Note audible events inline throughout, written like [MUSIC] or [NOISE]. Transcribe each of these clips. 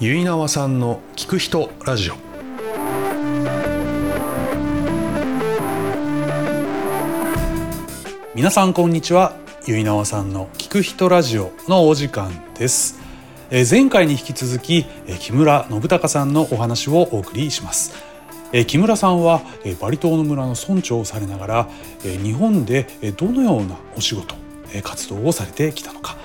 結縄さんの聞く人ラジオ。皆さんこんにちは。結縄さんの聞く人ラジオのお時間です。え前回に引き続きえ木村信孝さんのお話をお送りします。え木村さんはえバリ島の村の村長をされながらえ日本でえどのようなお仕事え活動をされてきたのか。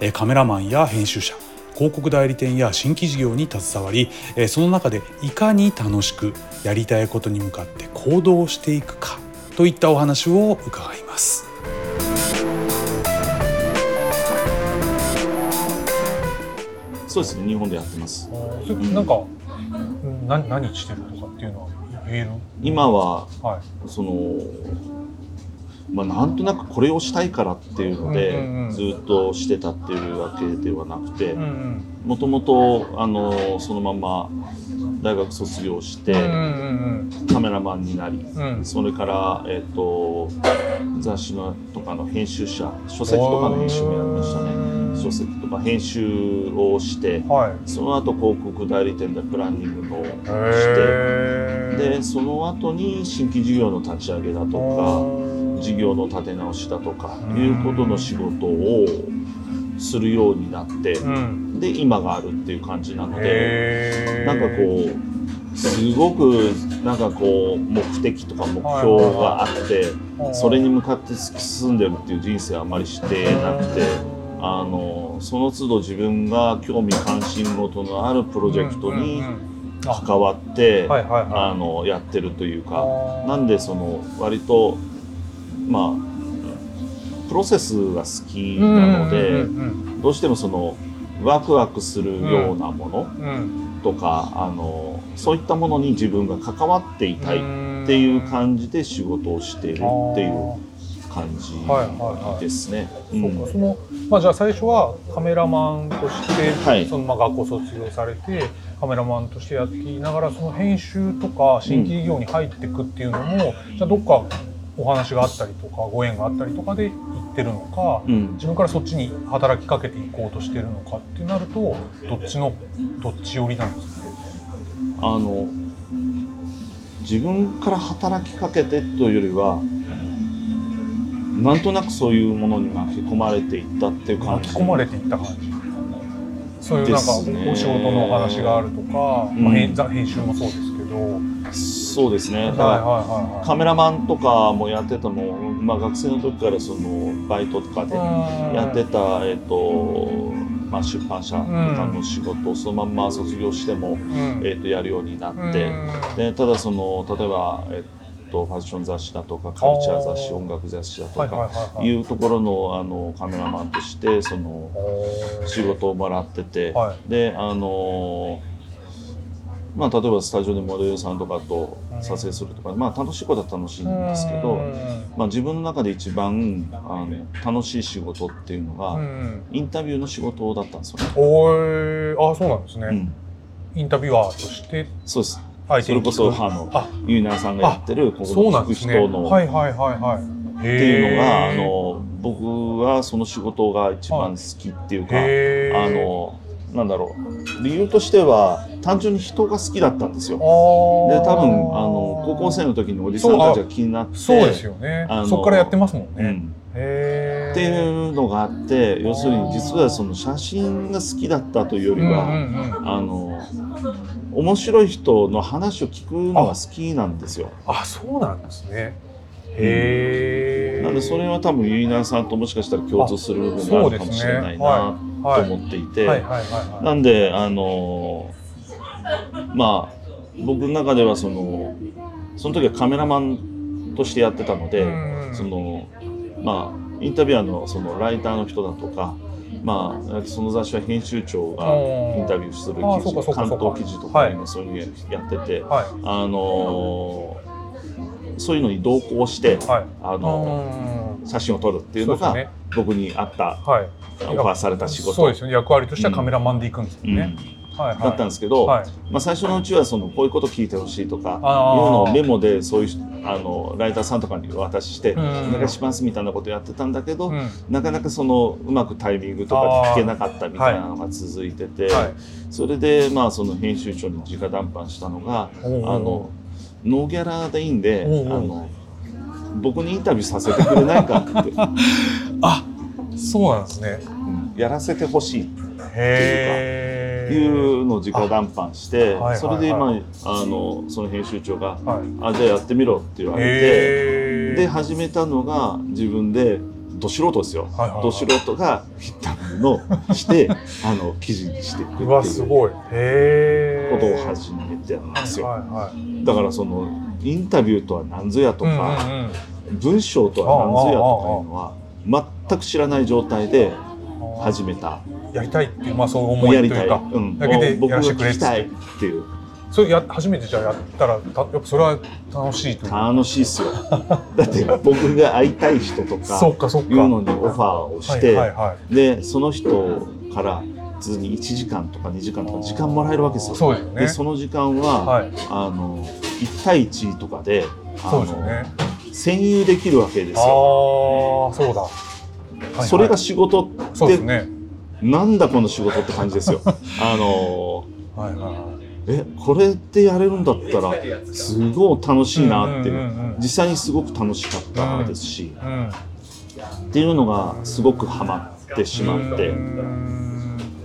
えカメラマンや編集者広告代理店や新規事業に携わりえーその中でいかに楽しくやりたいことに向かって行動していくかといったお話を伺います。そうですね日本でやってます。なんか、うん何何してるとかっていうのは言える今ははい。そのまあなんとなくこれをしたいからっていうので、ずっとしてたっていうわけではなくてもともとあのそのまま大学卒業して、カメラマンになり、それから、えっと雑誌のとかの編集者書籍とかの編集もやりましたね。書籍とか編集をしてはい。その後広告代理店でプランニングをしてでその後に新規事業の立ち上げだとか事業の立て直しだとかうんいうことの仕事をするようになってうん。で今があるっていう感じなのでなんかこうすごくなんかこう目的とか目標があってそれに向かって突き進んでるっていう人生はあまりしてなくてあのその都度自分が興味関心事のあるプロジェクトに関わってあのやってるというかなんでその割とまあプロセスが好きなのでどうしてもそのワクワクするようなものとかあのそういったものに自分が関わっていたいっていう感じで仕事をしているっていう感じですね。まあじゃあ最初はカメラマンとして、はい。そのまあ学校卒業されてカメラマンとしてやっていながらその編集とか新規事業に入っていくっていうのも、じゃあどっかお話があったりとかご縁があったりとかで行ってるのか、うん。自分からそっちに働きかけていこうとしてるのかってなるとどっちのどっち寄りなんですかあの自分から働きかけてというよりはなんとなくそういうものに巻き込まれていったっていう感じ？巻き込まれていった感じ。そういうなんかお仕事のお話があるとか、うん。まあ、編編集もそうですけど、そうですね、はいはいはいはい。カメラマンとかもやってたのも、まあ、学生の時からそのバイトとかでやってた、えっとまあ、出版社とかの仕事をそのまんま卒業しても、うん。えっとやるようになって、うん。でただその例えば、えっと、ファッション雑誌だとかカルチャー雑誌音楽雑誌だとかはいうところのあのカメラマンとしてその仕事をもらってて、はい。であのまあ、例えばスタジオでモデルさんとかと撮影するとか、まあ、楽しいことは楽しいんですけど、まあ、自分の中で一番あの楽しい仕事っていうのが、うん。インタビューの仕事だったんですよね。おーあそうなんですね、うん、インタビュアーとして？そうです。それこそあ。のあユーナーさんがやってるここの聞く人のはいはいはいはい。っていうのが、あの僕はその仕事が一番好きっていうか、あのなんだろう。理由としては単純に人が好きだったんですよ。で多分あの高校生の時におじさんたちが気になってそうですよね。そこからやってますもんね、うん、っていうのがあって要するに実はその写真が好きだったというよりは、あの面白い人の話を聞くのが好きなんですよ。あそうなんですね。へえなんでそれは多分ユイナーさんともしかしたら共通する部分があるかもしれないなはいと思っていて、なんであのまあ僕の中ではそのその時はカメラマンとしてやってたので、うんそのまあインタビュアーのそのライターの人だとか、まあ、その雑誌は編集長がうんインタビューするあ記事関東記事とかはい。ねそういうのやってて、はい。あのそういうのに同行して、はい。あのうん写真を撮るっていうのが僕にあったはい。オファーされた仕事。そうですよね。役割としてはカメラマンで行くんですよね、はいはい。だったんですけど、はい。まあ、最初のうちはそのこういうこと聞いてほしいとかいうのをメモでそういう人あのライターさんとかにお渡しして「うん。お願いします」みたいなことやってたんだけど、うん。なかなかそのうまくタイミングとかで聞けなかったみたいなのが続いてて、はい。それでまあその編集長に直談判したのがあのノーギャラでいいんであの僕にインタビューさせてくれないかって、[LAUGHS] あそうなんですね。うん。やらせてほしいへえいうのを直談判して、はいはいそれでまああのその編集長がはい「あじゃあやってみろ」って言われて。へで始めたのが自分でど素人ですよ、はいはいはい。ど素人がインタのして [LAUGHS] あの記事にしていくってうい。うことを始めてるんですよ、はいはいだからそのインタビューとは何ぞやとか、うんうんうん。文章とは何ぞやとかいうのは全く知らない状態で始めた。やりたいっていうまあそうも思うやりたい、いというか。うん、だけでもう僕が聞きたいっていうそれや初めてじゃあやったらたやっぱそれは楽しいという。か楽しいっすよ。[LAUGHS] だって僕が会いたい人とかそうかそうか。いうのにオファーをして、はいはいはい。でその人から普通に1時間とか2時間とか時間もらえるわけですよ。そうでね。でその時間は、はい。あの1対1とかであそうのですよね。占有できるわけですああよ。そうだ。はいはい。それが仕事って、ね。なんだこの仕事って感じですよ。あのはいはいはいえこれでやれるんだったらすごい楽しいなって実際にすごく楽しかったですし、うん。っていうのがすごくハマってしまって。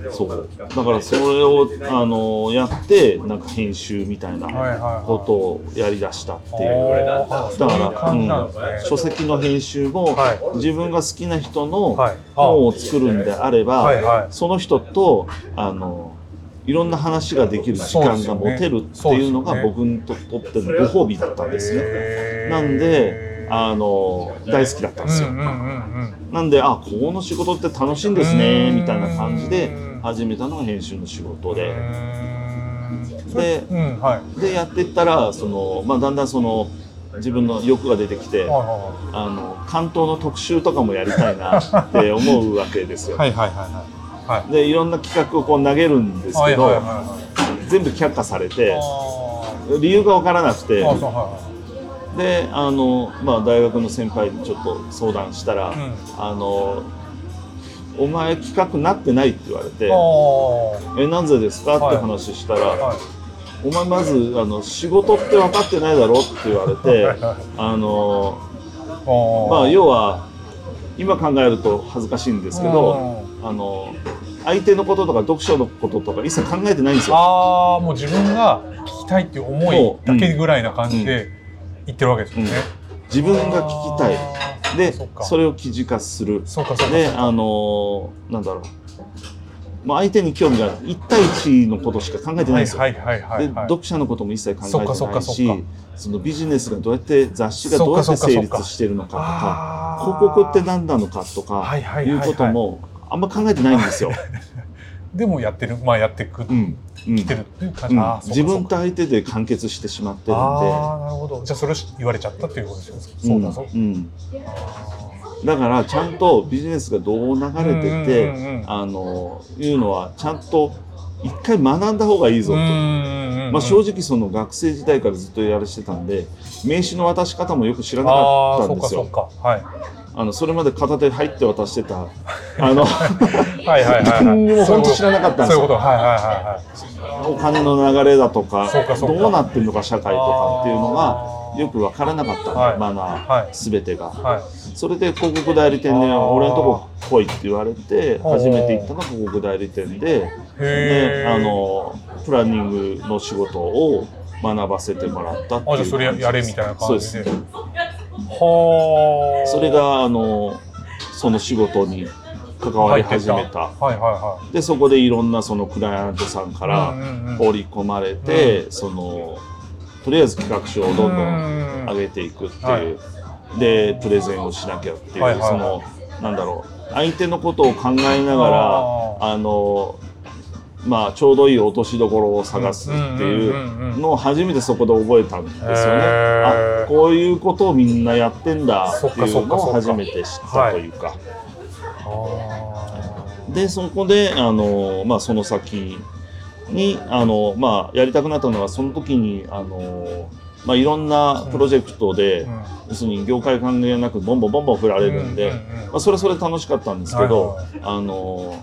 そう。だからそれをあのやってなんか編集みたいなはいはいはい。ことをやりだしたっていう、あー。だからそうん。書籍の編集も、はい。自分が好きな人のはい。本を作るんであれば、はいはい。その人とあのいろんな話ができる時間が持てるっていうのが僕にとってのご褒美だったんですね。へーなんであの大好きだったんですよ。なんであこの仕事って楽しいんですねうんみたいな感じで始めたのが編集の仕事で。で、うん、はい。でやっていったらその、まあ、だんだんその自分の欲が出てきて、あの関東の特集とかもやりたいなって思うわけですよ。いはい。はいはいはいはい。でいろんな企画をこう投げるんですけど、はいはいはいはい。全部却下されてあ理由が分からなくてであの、まあ、大学の先輩にちょっと相談したら「いはい。うん。あのお前企画なってない」って言われてあ「えなぜですか?」って話したら「あ。はい。お前まずあの仕事って分かってないだろ」って言われてはいはいあのあまあ要は今考えると恥ずかしいんですけどあの相手のこととか読書のこととか一切考えてないんですよ。ああ、もう自分が聞きたいっていう。思いだけぐらいな感じで言ってるわけですよね。自分が聞きたい。でそれを記事化する。であのなんだろう。まあ相手に興味がある。1対1のことしか考えてないんですよ。はいはいはいはい、ではい。読者のことも一切考えてないしかそのビジネスがどうやって雑誌がどうやって成立してるのかとか広告って何なのかとかいうこともあんま考えてないんですよ。[LAUGHS] でもやってる、まあやってく、うんうん来てるっていう感じ。うん自分と相手で完結してしまってるんで。ああ、なるほど。じゃあそれを言われちゃったっていうことですよ。そうだそう。うんうんあだからちゃんとビジネスがどう流れてて、うんうんうんうんあのいうのはちゃんと一回学んだ方がいいぞと。ーまあ、正直その学生時代からずっとやらしてたんで名刺の渡し方もよく知らなかったんですよそうかそう。か。はい。あのそれまで片手入って渡してたあのはいはいはい、はい。何にも本当知らなかったんですよそういうこと。はいはいはいはい。お金の流れだとかそうかそうかどうなってるのか社会とかっていうのがよく分からなかったはいマナはいー全てが。はい。それで広告代理店で俺のとこ来いって言われて初めて行ったのが広告代理店でであのプランニングの仕事を学ばせてもらったっていうあ、じゃあそれややれみたいな感じで。そうですはあ。それがあのその仕事に関わり始めた。はいはいはでそこでいろんなそのクライアントさんかい。らうんうんうん。放り込まれて、そのとりあえず企画書をどんどんうん上げていくっていう、はい。でプレゼンをしなきゃっていう、はいはいはい。そのなんだろう。相手のことを考えながらああのまあちょうどいい落としどころを探すっていううんうんうんうんのを初めてそこで覚えたんですよね。あこういうことをみんなやってんだっていうのを初めて知ったというか。あでそこであの、まあ、その先にあの、まあ、やりたくなったのはその時にあの、まあ、いろんなプロジェクトで、うん。要するに業界関係なくボンボンボンボン振られるんで、まあ、それはそれで楽しかったんですけど、はいあの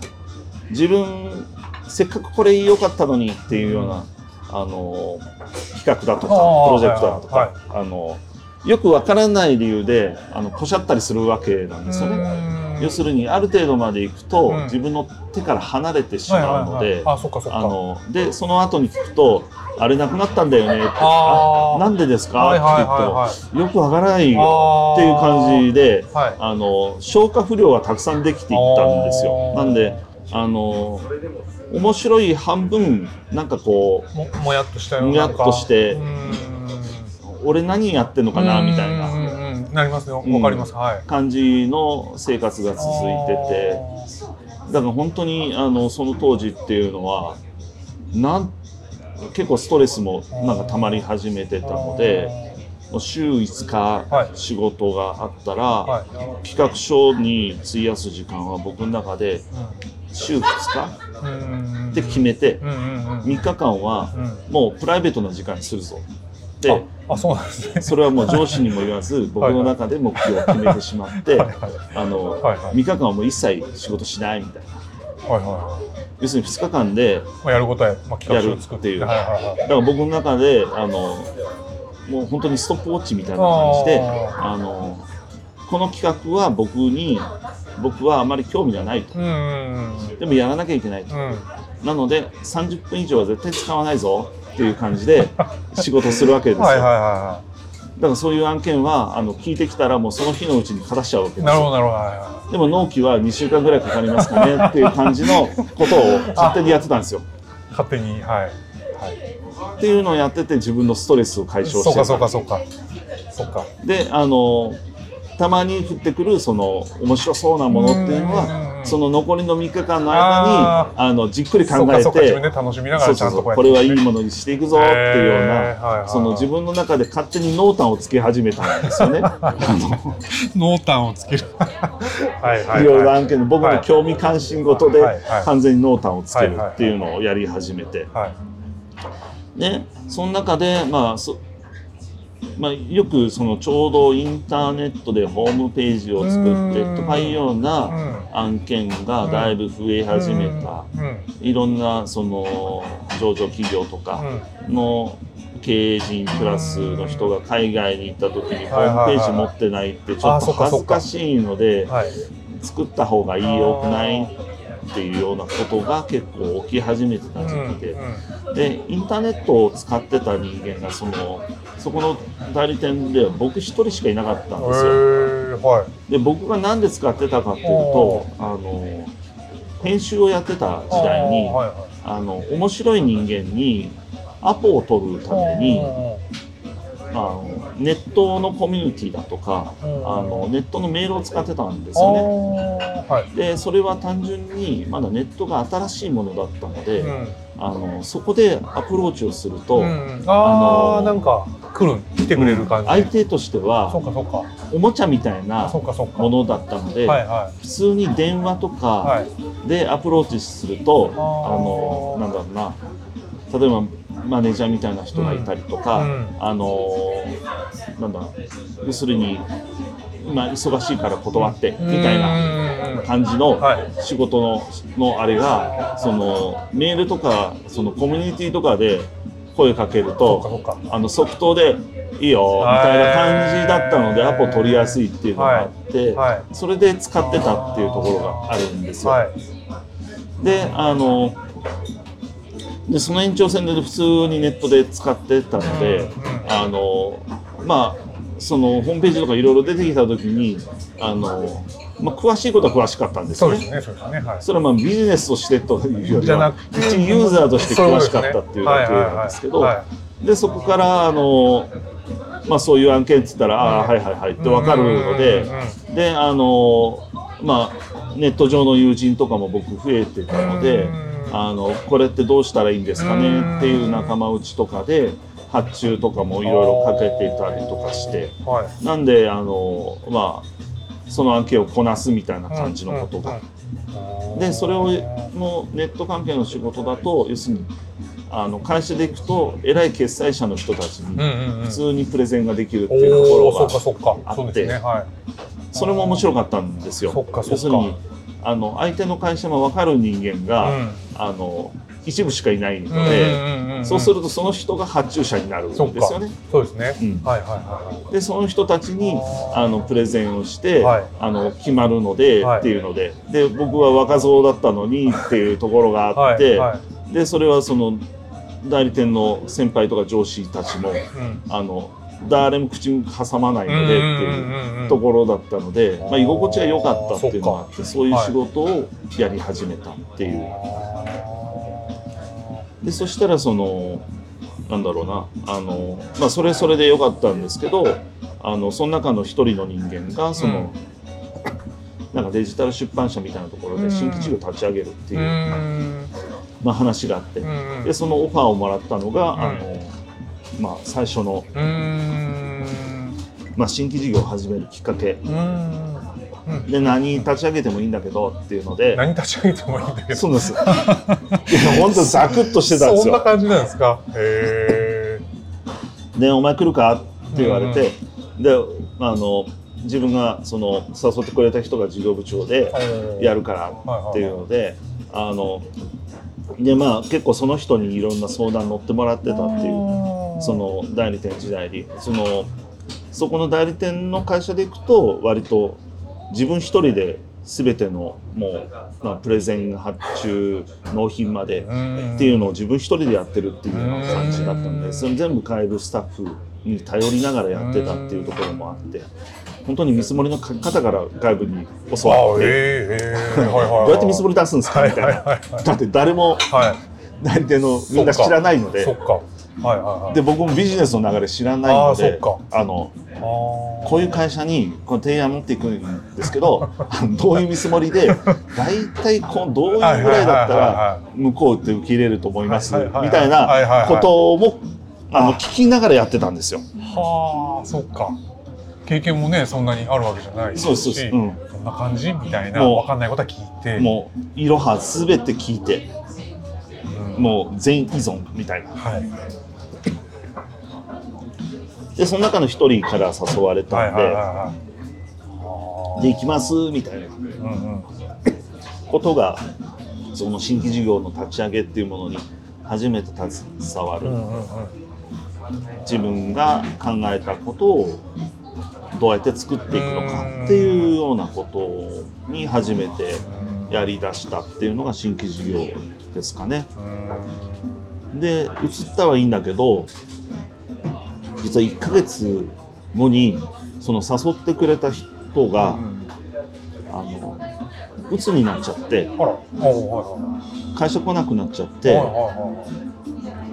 自分せっかくこれ良かったのにっていうような、あの企画だとかプロジェクトだとか、はい。あのよくわからない理由であのポシャったりするわけなんですよね。うん。要するにある程度まで行くと、うん。自分の手から離れてしまうので、あのでその後に聞くと「あれなくなったんだよね」って「あなんでですか?」って言はってもよくわからないよっていう感じではい。あの消化不良がたくさんできていったんですよ。なんであの面白い半分なんかこうももやっとしたようなもやっとしてうん俺何やってんのかなみたいな。なりますよ。うん。わかります、はい。感じの生活が続いてて。だから本当にあのその当時っていうのはなん結構ストレスもなんか溜まり始めてたのでもう週5はい。日仕事があったら、はい。企画書に費やす時間は僕の中で週2日うんって決めてうんうんうん3日間はうん。もうプライベートな時間にするぞ。でああそうなんですね。それはもう上司にも言わず僕の中で目標を決めてしまってはいはい。あのはいはい。3日間はもう一切仕事しないみたいな。はいは要するに2日間でやることは、まあ、企画書を作って。やるっていう。はいはいはい。だから僕の中であのもう本当にストップウォッチみたいな感じでああのこの企画は僕に僕はあまり興味がないと。うんうんでもやらなきゃいけないと。うん。うんなので30分以上は絶対使わないぞっていう感じで仕事をするわけですよ、はいはいはだからそういう案件はあの聞いてきたらもうその日のうちに片しちゃうわけですなるほどなるほどはいはでも納期は2週間ぐらいかかりますかねっていう感じのことを勝手にやってたんですよ。い勝手にはい。はい。っていうのをやってて自分のストレスを解消してそうかたそうかそうか。そうか。であのたまに降ってくるその面白そうなものっていうのはうんその残りの3日間の間にああのじっくり考えてそうか自分で楽しみながそうそうらちゃんとこれはいいものにしていくぞっていうようないその自分の中で勝手に濃淡をつけ始めたんですよね。[LAUGHS] あ濃淡をつける。はいろいろはい案件で僕の興味関心事で完全に濃淡をつけるっていうのをやり始めて。はい。でその中でまあそまあ、よくそのちょうどインターネットでホームページを作ってとかいうような案件がだいぶ増え始めた。いろんなその上場企業とかの経営陣プラスの人が海外に行った時にホームページ持ってないってちょっと恥ずかしいのではい。作った方がいいよくないっていうようなことが結構起き始めてた時期で。でインターネットを使ってた人間がそのそこの代理店では僕一人しかいなかったんですよ。はい。で僕が何で使ってたかっていうとあの編集をやってた時代にあの面白い人間にアポを取るためにあのネットのコミュニティだとかあうん。のネットのメールを使ってたんですよね。はい。でそれは単純にまだネットが新しいものだったので、うん。あのそこでアプローチをすると、うん。ああなんか来る来てくれる感じ。相手としてそうはかそうか。おもちゃみたいなものだったので、はいは普通に電話とかい。でアプローチすると、あのなんだろうな。例えばマネージャーみたいな人がいたりとか、うん。あのなんだ要するに今忙しいから断ってみたいなな感じのはい。仕事ののあれがそのメールとかそのコミュニティとかで声かけるとあの即答で「いいよ」みたいな感じだったのではいアポ取りやすいっていうのがあって、はい。それで使ってたっていうところがあるんですよ。はい。であのでその延長線で普通にネットで使ってたので、あのまあそのホームページとかいろいろ出てきた時にあの、まあ、詳しいことは詳しかったんですよね。それはまあビジネスとしてというよりは一ユーザーとして詳しかったっていうだけなんですけどでそこからあの、まあ、そういう案件っつったら「ああはいはいはい」って分かるのでであのまあネット上の友人とかも僕増えてたのでうんあのこれってどうしたらいいんですかねっていう仲間内とかで発注とかもいろいろかけていたりとかして。はい。なんであのまあその案件をこなすみたいな感じのことが。でそれをのネット関係の仕事だと要するにあの会社で行くと偉い決済者の人たちに普通にプレゼンができるっていうところがあって。それも面白かったんですよ。要するにあの相手の会社も分かる人間が、うん。あの一部しかいないので、そうするとその人が発注者になるんですよね。そうですね、うん。はいはいはでその人たちにあのプレゼンをして、はい。あの決まるので、はい。っていうので。で僕は若造だったのに [LAUGHS] っていうところがあって、はい。でそれはその代理店の先輩とか上司たちもうん。あの誰も口に挟まないのでっていうところだったので、まあ、居心地が良かったっていうのがあってそういう仕事をやり始めたっていう。でそしたらそのなんだろうなあの、まあ、それそれで良かったんですけどあのその中の一人の人間がその、なんかデジタル出版社みたいなところうん。で新規事業を立ち上げるっていう、うん。まあ、話があって、うんでそのオファーをもらったのが、うん。あのまあ、最初の、うん。まあ、新規事業を始めるきっかけ。で何立ち上げてもいいんだけどっていうので。何立ち上げてもいいんだけど。そうですよ。いや本当ザクッとしてたんですよ。そんな感じなんですか？へで「お前来るか?」って言われて、であの自分がその誘ってくれた人が事業部長でえやるからっていうので、あのでまあ結構その人にいろんな相談乗ってもらってたっていうその代理店時代に。そのそこの代理店の会社で行くと割と自分一人で全てのもう、まあ、プレゼン発注納品までっていうのを自分一人でやってるっていうような感じだったのでそれ全部変えるスタッフに頼りながらやってたっていうところもあって本当に見積もりの書き方から外部に教あわってええええはいはいどうやって見積もり出すんですかみたいはいはいはいはない。だって誰もはい。代理店のみんな知らないのでそっかはいはいはい。で僕もビジネスの流れ知らないのであのこういう会社にこの提案持っていくんですけど [LAUGHS] どういう見積もりで大体こうどういうぐらいだったら向こうって受け入れると思いますみたいないこともあのあ聞きながらやってたんですよ。はあそっか。経験もねそんなにあるわけじゃないそうそうそう。うん。そんな感じ？みたいな。もう分かんないことは聞いて。もういろはすべて聞いて。うんもう全依存みたいな。はい。でその中の一人から誘われたんで、はいはいで行きますみたいな。うんうん。ことがその新規事業の立ち上げっていうものに初めて携わる、うんうんうん。自分が考えたことをどうやって作っていくのかっていうようなことに初めてやりだしたっていうのが新規事業ですかね。で移ったはいいんだけど実は1ヶ月後にその誘ってくれた人が、うん。あの鬱になっちゃって会社来なくなっちゃっいて、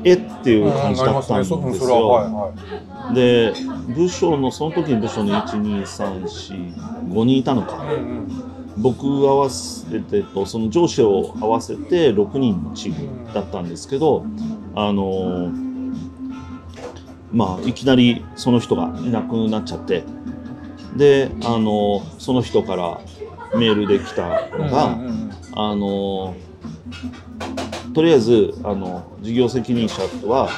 えっていう感じだったんですうんすね。ははいよ。はい。で部署のその時に部署の12345人いたのか、うんうん僕合わせてとその上司を合わせて6人のチームだったんですけどあのまあいきなりその人がいなくなっちゃってであのその人からメールで来たのが、あのとりあえずあの事業責任者は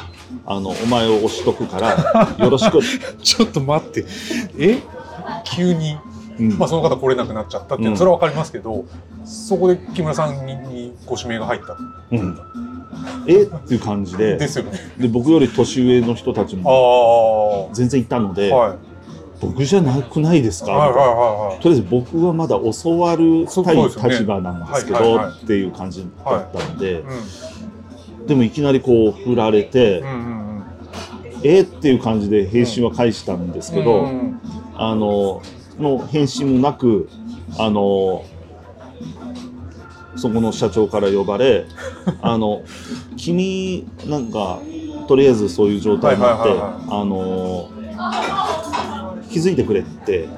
あのお前を押しとくからよろしく、[LAUGHS] ちょっと待って。え？急に。うんまあその方来れなくなっちゃったっていうのうん。はそれはわかりますけど、そこで木村さんににご指名が入ったうん。え？っていう感じで。ですよね。で僕より年上の人たちも全然いたので、はい。僕じゃなくないですか、はいはいはいとりあえず僕はまだ教わる立場なんですけど、はいはいはいっていう感じだったので、はい。でもいきなりこう振られて、うんうんうん。え？っていう感じで返信は返したんですけど、うんうん。あのの返信もなくあのそこの社長から呼ばれ [LAUGHS] あの君なんかとりあえずそういう状態になって、はいはいはいあの気づいてくれって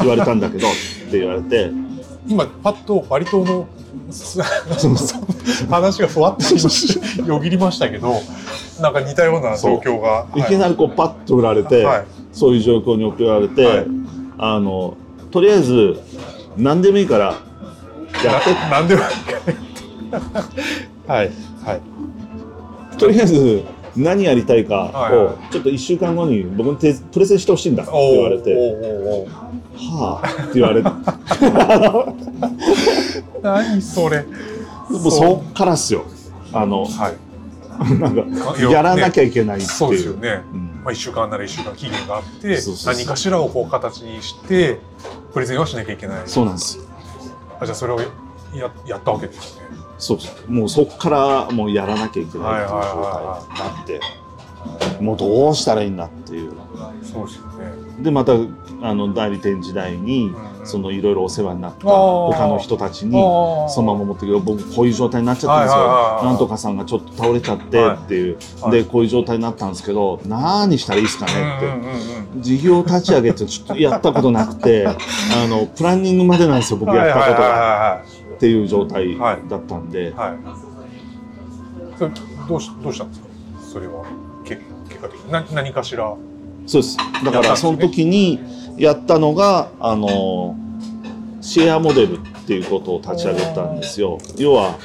言われたんだけど [LAUGHS] って言われて。今パッとバリ島のす [LAUGHS] 話がふわっと今よぎりましたけどなんか似たような状況がい。きなりこうパッと振られて、はい。そういう状況に送られて、はいあのとりあえず [LAUGHS] 何でもいいからやって。ななんでもはいはい。とりあえず何やりたいかをちょっと1週間後に僕にテプレゼンしてほしいんだって言われて。はあって言われて。[LAUGHS] 何それ。もうそっからっすよ。あのはい。[LAUGHS] なんかやらなきゃいけないっていう。そうですよね、うんまあ、1週間なら1週間期限があって何かしらをこう形にしてプレゼンはしなきゃいけない。そうなんですあじゃあそれをややったわけですね。そうそうもうそっからもうやらなきゃいけないっていう状態になって。もうどうしたらいいんだっていう。そうですよね。でまたあの代理店時代にそのいろいろお世話になった他の人たちにそのまま持ってくる。僕こういう状態になっちゃったんですよ、なんとかさんがちょっと倒れちゃってっていう、はい。でこういう状態になったんですけど何したらいいですかねって、事業立ち上げってちょっとやったことなくて [LAUGHS] あのプランニングまでなんですよ僕やったことが。はっていう状態はい。だったんで、それどうしどうしたんですか？それは。け結果的に。な何かしら。そうです。だからその時にやったのがあのシェアモデルっていうことを立ち上げたんですよ。要は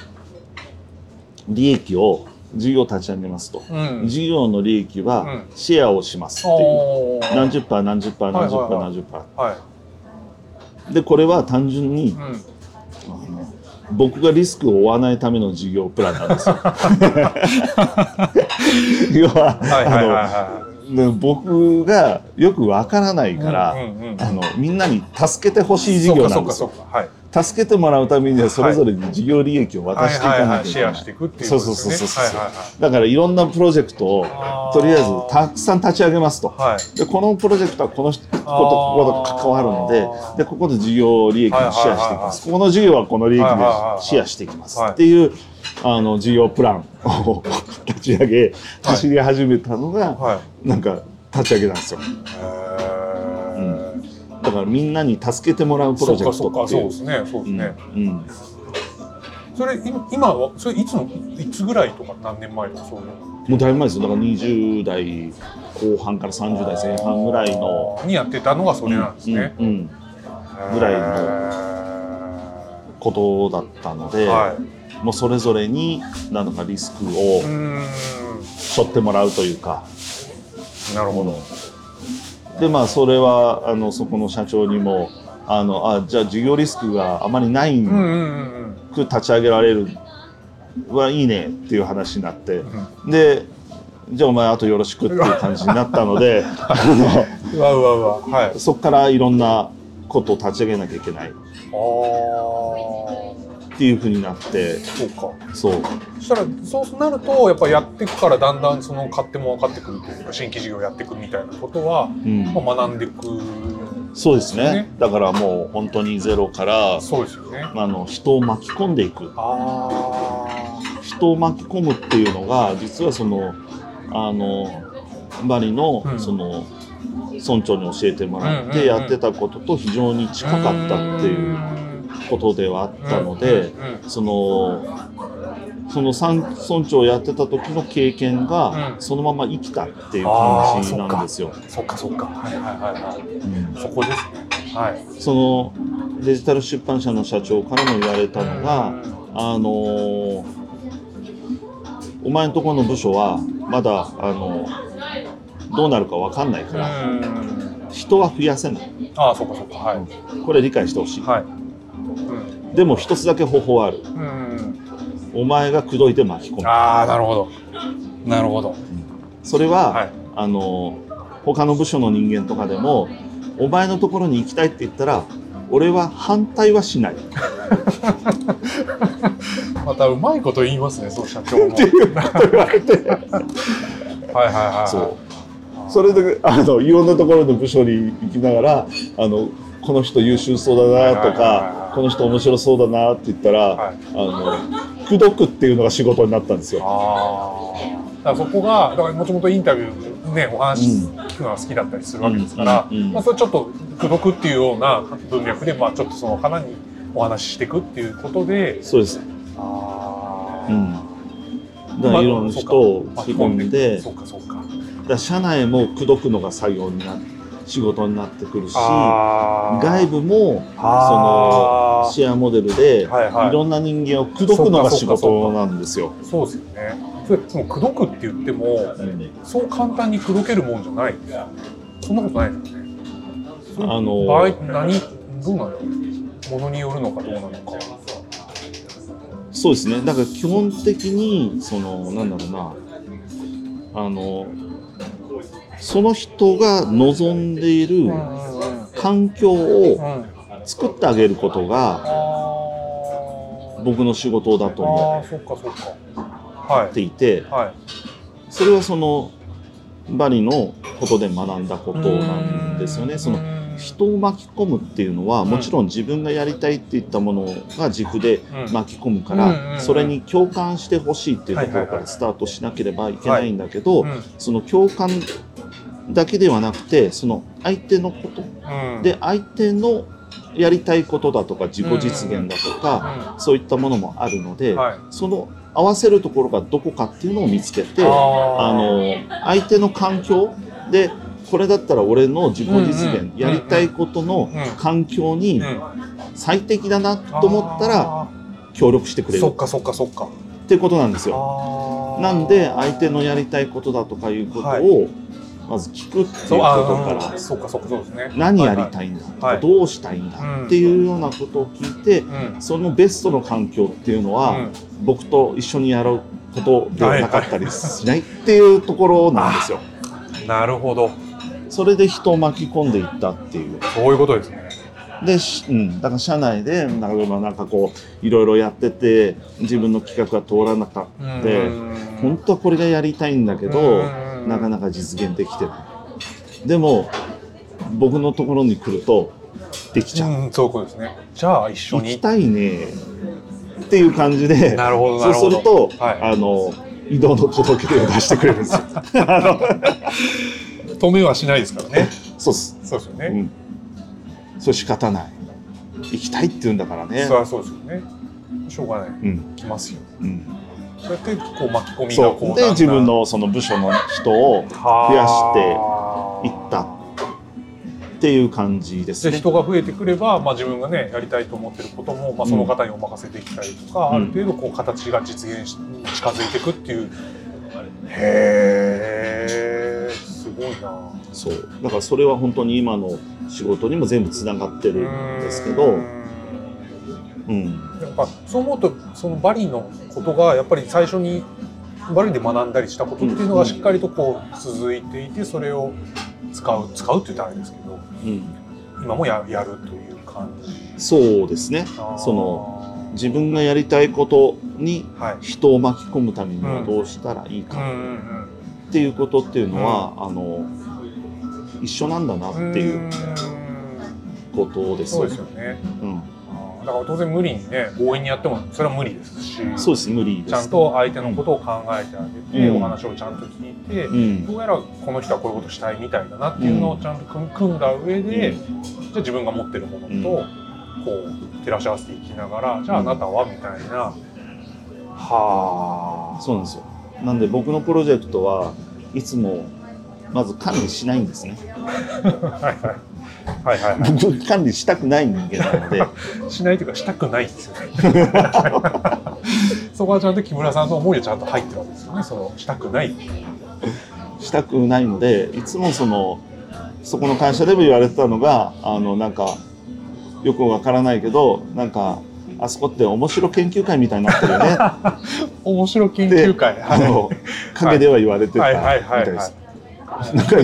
利益を事業立ち上げますと、うん。事業の利益はうん。シェアをしますっていう、おー。何十パー何十パー何十パー何十パはい。ーでこれは単純にうん。僕がリスクを負わないための事業プランなんですよ。[LAUGHS] 要ははいはいはい。あの僕がよくわからないいから、あのみんなに助けてほしい事業なんですよ。そうかそうかそうか。はい助けてもらうためにはそれぞれに事業利益を渡していかなきゃいけない。シェアしていくっていうことですよね。そうそうそうそうはいはいだからいろんなプロジェクトをとりあえずたくさん立ち上げますと。でこのプロジェクトはこの人ことここと関わるのででここで事業利益をシェアしていきます。ここの事業はこの利益でシェアしていきますはいっていうあの事業プランを立ち上げ走り始めたのがはい。なんか立ち上げなんですよだからみんなに助けてもらうプロジェクトっていう。そうかそうですねそうですね、うんうん。それ今今はそれいつのいつぐらいとか何年前とかそういうの？もうだいぶ前ですよ。だから20代後半から30代前半ぐらいの。にやってたのがそれなんですね、うんうんぐらいのことだったので、はい。もうそれぞれに何とかリスクを背負ってもらうというか、なるほどでまあそれはあのそこの社長にもあのあじゃあ事業リスクがあまりないうんう立ち上げられるはいいねっていう話になって。うんでじゃあお前あとよろしくっていう感じになったのであう [LAUGHS] わうわうわ。はい。のそこからいろんなことを立ち上げなきゃいけないっていうふうになって。そうか。そう。そしたらそうなるとやっぱやっていくからだんだんその勝手も分かってくるというか新規事業やっていくみたいなことは、うん。まあ、学んでいくそうですね。ねだからもう本当にゼロからそうですよね。あの人を巻き込んでいく。あ人を巻き込むっていうのが実はそのあのバリのうん。その村長に教えてもらっうんうんうんてやってたことと非常にあ近かったっていうことではあったのでそのその山村長をやってた時の経験がうん。そのまま生きたっていう感じなんですよ。そっか。そっか。はいはいはいはい。うん。そこですね。はい。そのデジタル出版社の社長からも言われたのが、あのーお前のところの部署はまだ、あのどうなるか分かんないかうら、ん。人は増やせない。ああそっかそっか。はい。これ理解してほしい、はいうん。でも一つだけ方法ある。うん。お前が口説いて巻き込む。ああなるほど。なるほど。それは、はい。あの他の部署の人間とかでもお前のところに行きたいって言ったら俺は反対はしない。[LAUGHS] またうまいこと言いますね、そう社長も。[LAUGHS] っていうこと言われて。はいはいはい。そう。それであのいろんなところの部署に行きながらあのこの人優秀そうだなとかはいこの人面白そうだなって言ったら、はいあの口説くっていうのが仕事になったんですよ。ああ。だからそこが、だからもともとインタビューね、お話うん聞くのが好きだったりするわけですから、まあそれちょっと口説くっていうような文脈で、まあちょっとその花にお話ししていくっていうことで、そうです。ああ。うん。だからいろんな人を吹き込んで、そうかそうか。だから社内も口説くのが作業にな仕事になってくるし外部もそのシェアモデルではいはい。いろんな人間を口説くのが仕事なんですよ。そうですよね。それその口説くって言ってもうん。そう簡単に口説けるもんじゃないそんなことないですよね。あの場合何どうなの？ものによるのかどうなのか。そうですね。だから基本的にそのなんだろうな。あのその人が望んでいる環境をうん作ってあげることがあ僕の仕事だと思ってい。てそれはそのバリのことで学んだことなんですよね。その人を巻き込むっていうのはもちろん自分がやりたいっていったものが軸でうん。巻き込むからそれに共感してほしいっていうところからスタートしなければいけないんだけどうん。その共感だけではなくてその相手のこと。うん。で相手のやりたいことだとか自己実現だとかそういったものもあるのでうんはい。その合わせるところがどこかっていうのを見つけてあの相手の環境でこれだったら俺の自己実現、やりたいことのうん。環境にうん。最適だなと思ったらあ協力してくれる。ーそっかそっかそっか。っていうことなんですよ。なんで相手のやりたいことだとかいうことはい。をまず聞くっていうことからーそうかそうかそうですね。何やりいたいんだとはい。かどうしたいんだっていうようなことを聞いてうん。そのベストの環境っていうのは僕と一緒にやることではなかったりしないっていうところなんですよ。うんなるほど。それで人を巻き込んでいったっていう。そういうことですね。で、しうん、だから社内でなんかなんかこういろいろやってて自分の企画が通らなかった。で本当はこれがやりたいんだけどなかなか実現できてない。でも僕のところに来るとできちゃう、うんそうですね。じゃあ一緒に。行きたいね。っていう感じでなるほどなそうるほど。すると、はい。あの移動の届け出を出してくれるんですよ。[LAUGHS] 止めはしないですからね。そうっす、そうですよね。うん、それ仕方ない。行きたいって言うんだからね。そりゃそうですよね。しょうがない。うん。来ますよ。うんそうやってこう巻き込みがこうで自分のその部署の人を増やしていったっていう感じですね。で人が増えてくれば、まあ、自分がねやりたいと思ってることも、まあ、その方にお任せできたりとか、うん。ある程度こう形が実現しに近づいていくっていう。へえすごいな。そう。だからそれは本当に今の仕事にも全部つながってるんですけど、うーん。うん、やっぱそう思うとそのバリのことがやっぱり最初にバリで学んだりしたことっていうのがしっかりとこう続いていてそれを使う使うって言ったらあれですけどうん、今もややるという感じ。そうですね。その自分がやりたいことにはい。人を巻き込むためにはどうしたらいいかうんうんっていうことっていうのは、あの一緒なんだなってうんいうことですよね。うん、だから当然無理にね強引にやってもそれは無理ですしそうです無理です。ちゃんと相手のことを考えてあげて、うん。お話をちゃんと聞いて、うん。どうやらこの人はこういうことしたいみたいだなっていうのをちゃんと組組んだ上で、じゃあ自分が持ってるものと、うん。こう照らし合わせていきながらじゃああなたはみたいな、はあ。そうなんですよ。なんで僕のプロジェクトはいつもまず管理しないんですね。はいはいはいはいは僕管理したくない人間なので、いしないというかしたくないんですよねそこはちゃんと木村さんの思いがちゃんと入ってるわけですよね。そのしたくないしたくないので、いつもそのそこの会社でも言われてたのが、あのなんかよくわからないけど、なんかあそこって面白研究会みたいになってるよね。[LAUGHS] 面白研究会。[LAUGHS] あの陰では言われてたみはいはい。はい。はい。たい。です。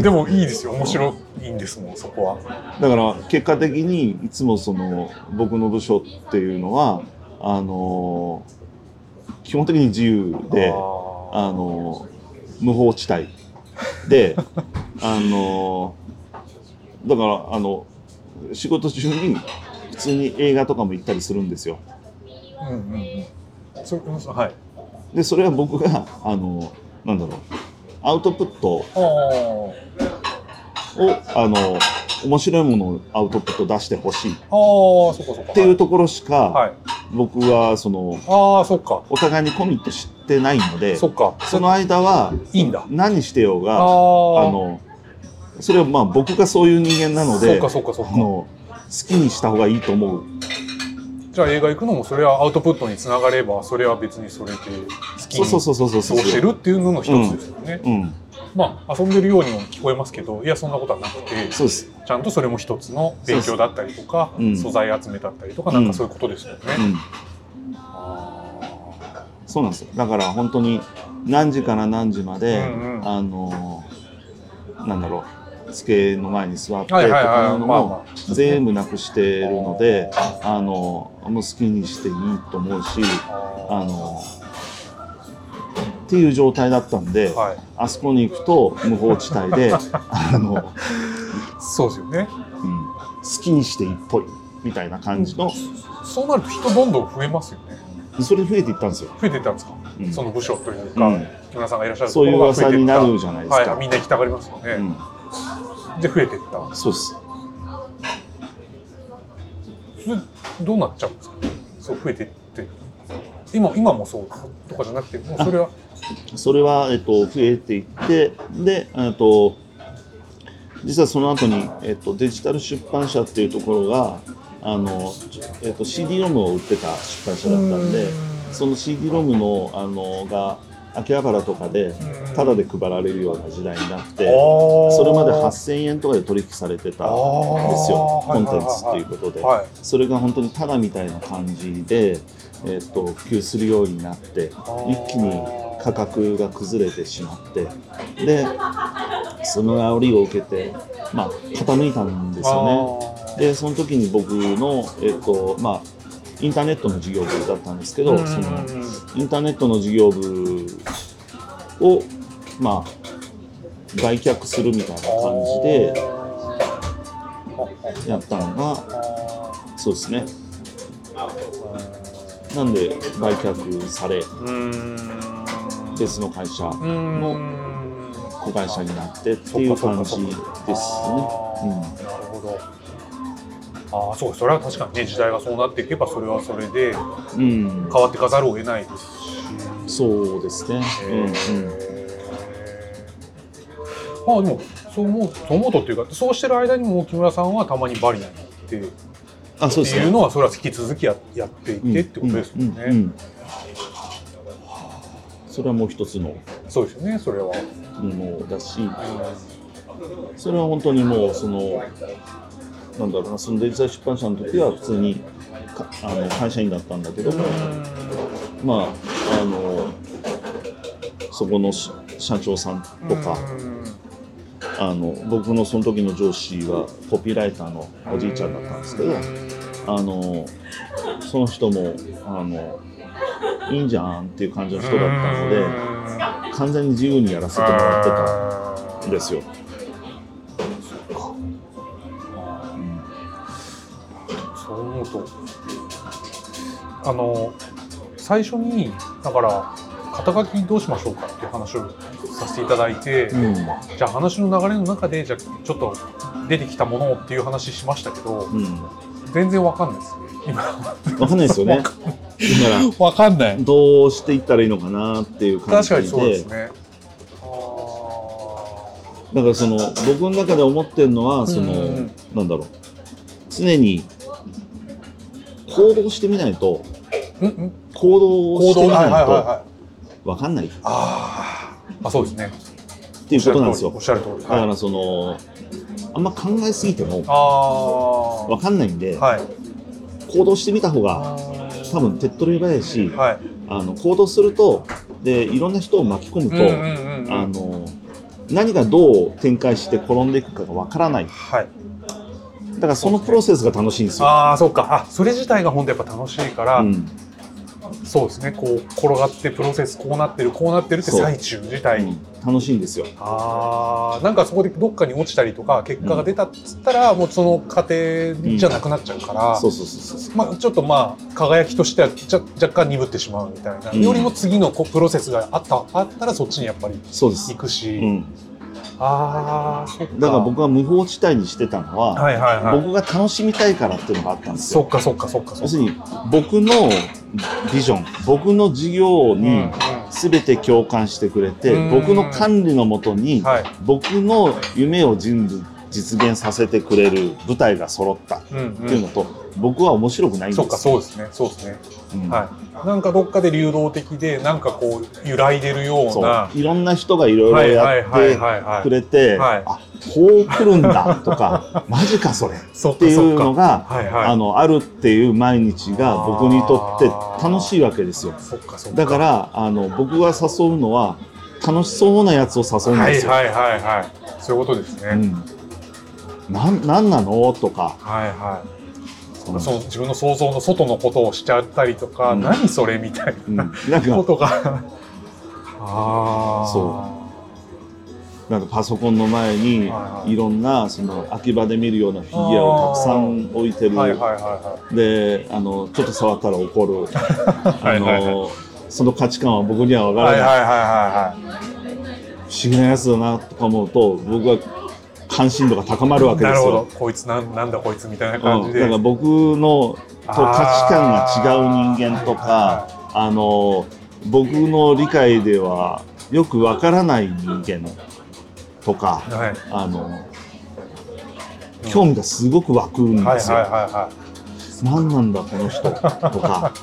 でもいいですよ。面白いんですもんそこは。だから結果的にいつもその僕の部署っていうのはあの基本的に自由であの無法地帯で [LAUGHS] あのだからあの仕事中に普通に映画とかも行ったりするんですよ。うんうんうん。そはい。でそれは僕があのなんだろうアウトプット。あをあの面白いものをアウトプット出してほしい。っていうところしか、はい。僕はそのああそっか。お互いにコミットしてないのでそっか。その間はいいんだ。何してようがあのそれはまあ僕がそういう人間なのでそうかそうかそうか。好きにした方がいいと思う。じゃあ映画行くのもそれはアウトプットにつながればそれは別にそれで好き。にそうそうそうそうそう。そうしてるっていうのの一つですよね、うん。まあ遊んでるようにも聞こえますけどいやそんなことはなくてそうです。ちゃんとそれも一つの勉強だったりとか、そうん。素材集めだったりとかなんかそういうことですよね、うん。あそうなんですよ。だから本当に何時から何時まで、うんうん。あのなんだろう机の前に座ってとかはいうのまあまも全部なくしてるのであのもう好きにしていいと思うしーあのっていう状態だったんで、はい。あそこに行くと無法地帯で [LAUGHS] あの、そうですよね。うん。好きにしていいっぽいみたいな感じの、そうなると人どんどん増えますよね。それで増えていったんですよ。増えていったんですか、うん。その部署というか、うん。木村さんがいらっしゃるとそういう噂になるじゃないですか。はい、みんな行きたがりますよね、うん、で増えていった。そうです。どうなっちゃうんですか？そう増えていって。今今もそうとかじゃなくてもうそれはそれは、えっと、増えていって、で、えっと、実はその後に、えっと、デジタル出版社っていうところが、あの、えっと、CD ロムを売ってた出版社だったんで、その CD ロムの、あの、が、秋葉原とかで、タダで配られるような時代になって、それまで8000円とかで取引されてたんですよ、コンテンツっていうことで。はいそれが本当にタダみたいな感じで、えっと普及するようになって一気に価格が崩れてしまってでその煽りを受けて、まあ、傾いたんですよね。でその時に僕の、えっとまあ、インターネットの事業部だったんですけど、そのインターネットの事業部を、まあ、売却するみたいな感じでやったのがそうですね。なんで売却され別の会社の子会社になってっていう感じですね。なるほど。ああ、そうかそれは確かにね時代がそうなっていけばそれはそれでうん、うん変わっていかざるを得ないですし。そうですね。うんうんああでもそう思うそう思うとっていうかそうしてる間にも木村さんはたまにバリナに行ってっあ、そうですね。ていうのはそれは引き続きややっていってってことですもんね。それはもう一つの。そうですよねそれは。ものだし、それは本当にもうそのなんだろうなそのデジタル出版社の時は普通にかあの会社員だったんだけども、まああのそこのし社長さんとか、あの僕のその時の上司はコピーライターのおじいちゃんだったんですけど、あのその人もあのいいんじゃんっていう感じの人だったので完全に自由にやらせてもらってたんですよ。そう思うと。あの最初にだから肩書きどうしましょうかっていう話をさせていただいて、うん。じゃあ話の流れの中でじゃあちょっと出てきたものをっていう話しましたけどうん、全然わかんないです。ね今わかんないですよね。だから。わかんない。どうしていったらいいのかなっていう感じで。確かにそうですね。あだからその僕の中で思ってるのはその、うんうん。なんだろう。常に行動してみないとーうんうん。行動をしてみないとはいはいはいわかんない。っあー。あそうですね。ていうことなんですよ。おっしゃる通り。だからそのあんま考えすぎてもあわかんないんで、あはい行動してみた方が多分手っ取り早いしはい。あの行動するとでいろんな人を巻き込むと、うんうんうんうん。あの何がどう展開して転んでいくかがわからない。はい。だからそのプロセスが楽しいんですよ。ああそうか。あそれ自体が本当やっぱ楽しいから、うんそうですね。こう転がってプロセスこうなってるこうなってるって最中自体、うん。楽しいんですよ。ああなんかそこでどっかに落ちたりとか結果が出たっつったら、もうその過程じゃなくなっちゃうから、そうそうそうそう。まあ、ちょっとまあ輝きとしてはちゃ若干鈍ってしまうみたいな、うん。よりも次のプロセスがあったあったらそっちにやっぱり行。くし、うん、ああだから僕は無法地帯にしてたのは、はいはいはい。僕が楽しみたいからっていうのがあったんですよ。そっかそっかそっかそっか。要するに僕のビジョン。僕の事業に全て共感してくれてうん。僕の管理のもとにはい。僕の夢を人実現させてくれる舞台が揃ったっうんていうのと、僕は面白くないんですそっかそうですね。そうですね、うん。はい。なんかどっかで流動的でなんかこう揺らいでるようそなう。いろんな人がいろいろはいやってくれて、はいあこう来るんだとか [LAUGHS] マジかそれっていうのがはいはい。あのあるっていう毎日が僕にとって楽しいわけですよ。そっかそっか。だからあの僕が誘うのは楽しそうなやつを誘うんですよ。はいはいはいはい。そういうことですね、うん。なんなんなの？とか、はいはいうんその自分の想像の外のことをしちゃったりとか、うん。何それみたいうん。なことが。[LAUGHS] ああそなんかパソコンの前にはいろんなその秋葉で見るようなフィギュアをたくさん置いてる、はいはいはいはであのちょっと触ったら怒る。[LAUGHS] いあはいはい。のその価値観は僕には分からない、はいはいはいは不思議なやつだなとか思うと僕は関心度が高まるわけですよ。こいつなんなんだこいつみたいなうん、感じで、だから僕のと価値観が違う人間とかあの僕の理解ではよくわからない人間とかはい。あの興味がすごく湧くんですよ。何なんだこの人とか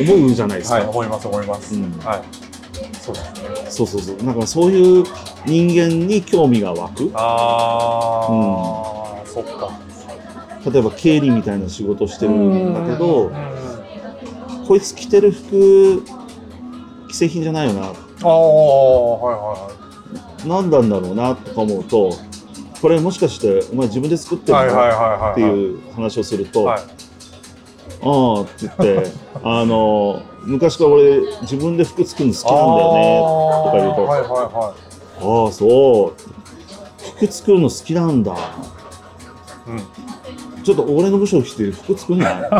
思うじゃないですか。いはい思います思います、うん。はいそうですねそうそうそう。だからそういう人間に興味が湧く。ああ、そっか。例えば経理みたいな仕事してるんだけどうん、こいつ着てる服既製品じゃないよな。ああはいは何なんだろうなとか思うとこれもしかしてお前自分で作ってるの？っていう話をすると「はい。ああ」って言ってあの昔から俺自分で服作るの好きなんだよねとか言うと。はいはいはああそう。服作るの好きなんだ。い、うん、ちょっと俺の部署来て服作んない？っ [LAUGHS] て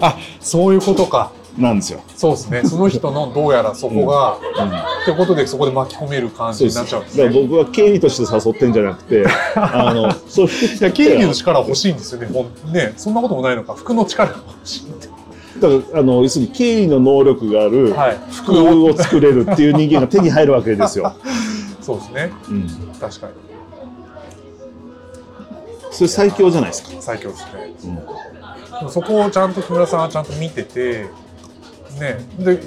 あそういうことか。なんですよ、そうですね。その人のどうやらそこが、うん。ってことでそこで巻き込める感じになっちゃうんですだからね僕は経理として誘ってんじゃなくて [LAUGHS] あのそう服いや経理の力欲しいんですよね。ほんねそんなこともないのか。服の力が欲しいってだからあの要するに経理の能力があるはい。服を作れるっていう人間が手に入るわけですよ。[LAUGHS] そうですね。うん、確かに。それ最強じゃないですか。最強ですね。うんそこをちゃんと木村さんはちゃんと見ててね。で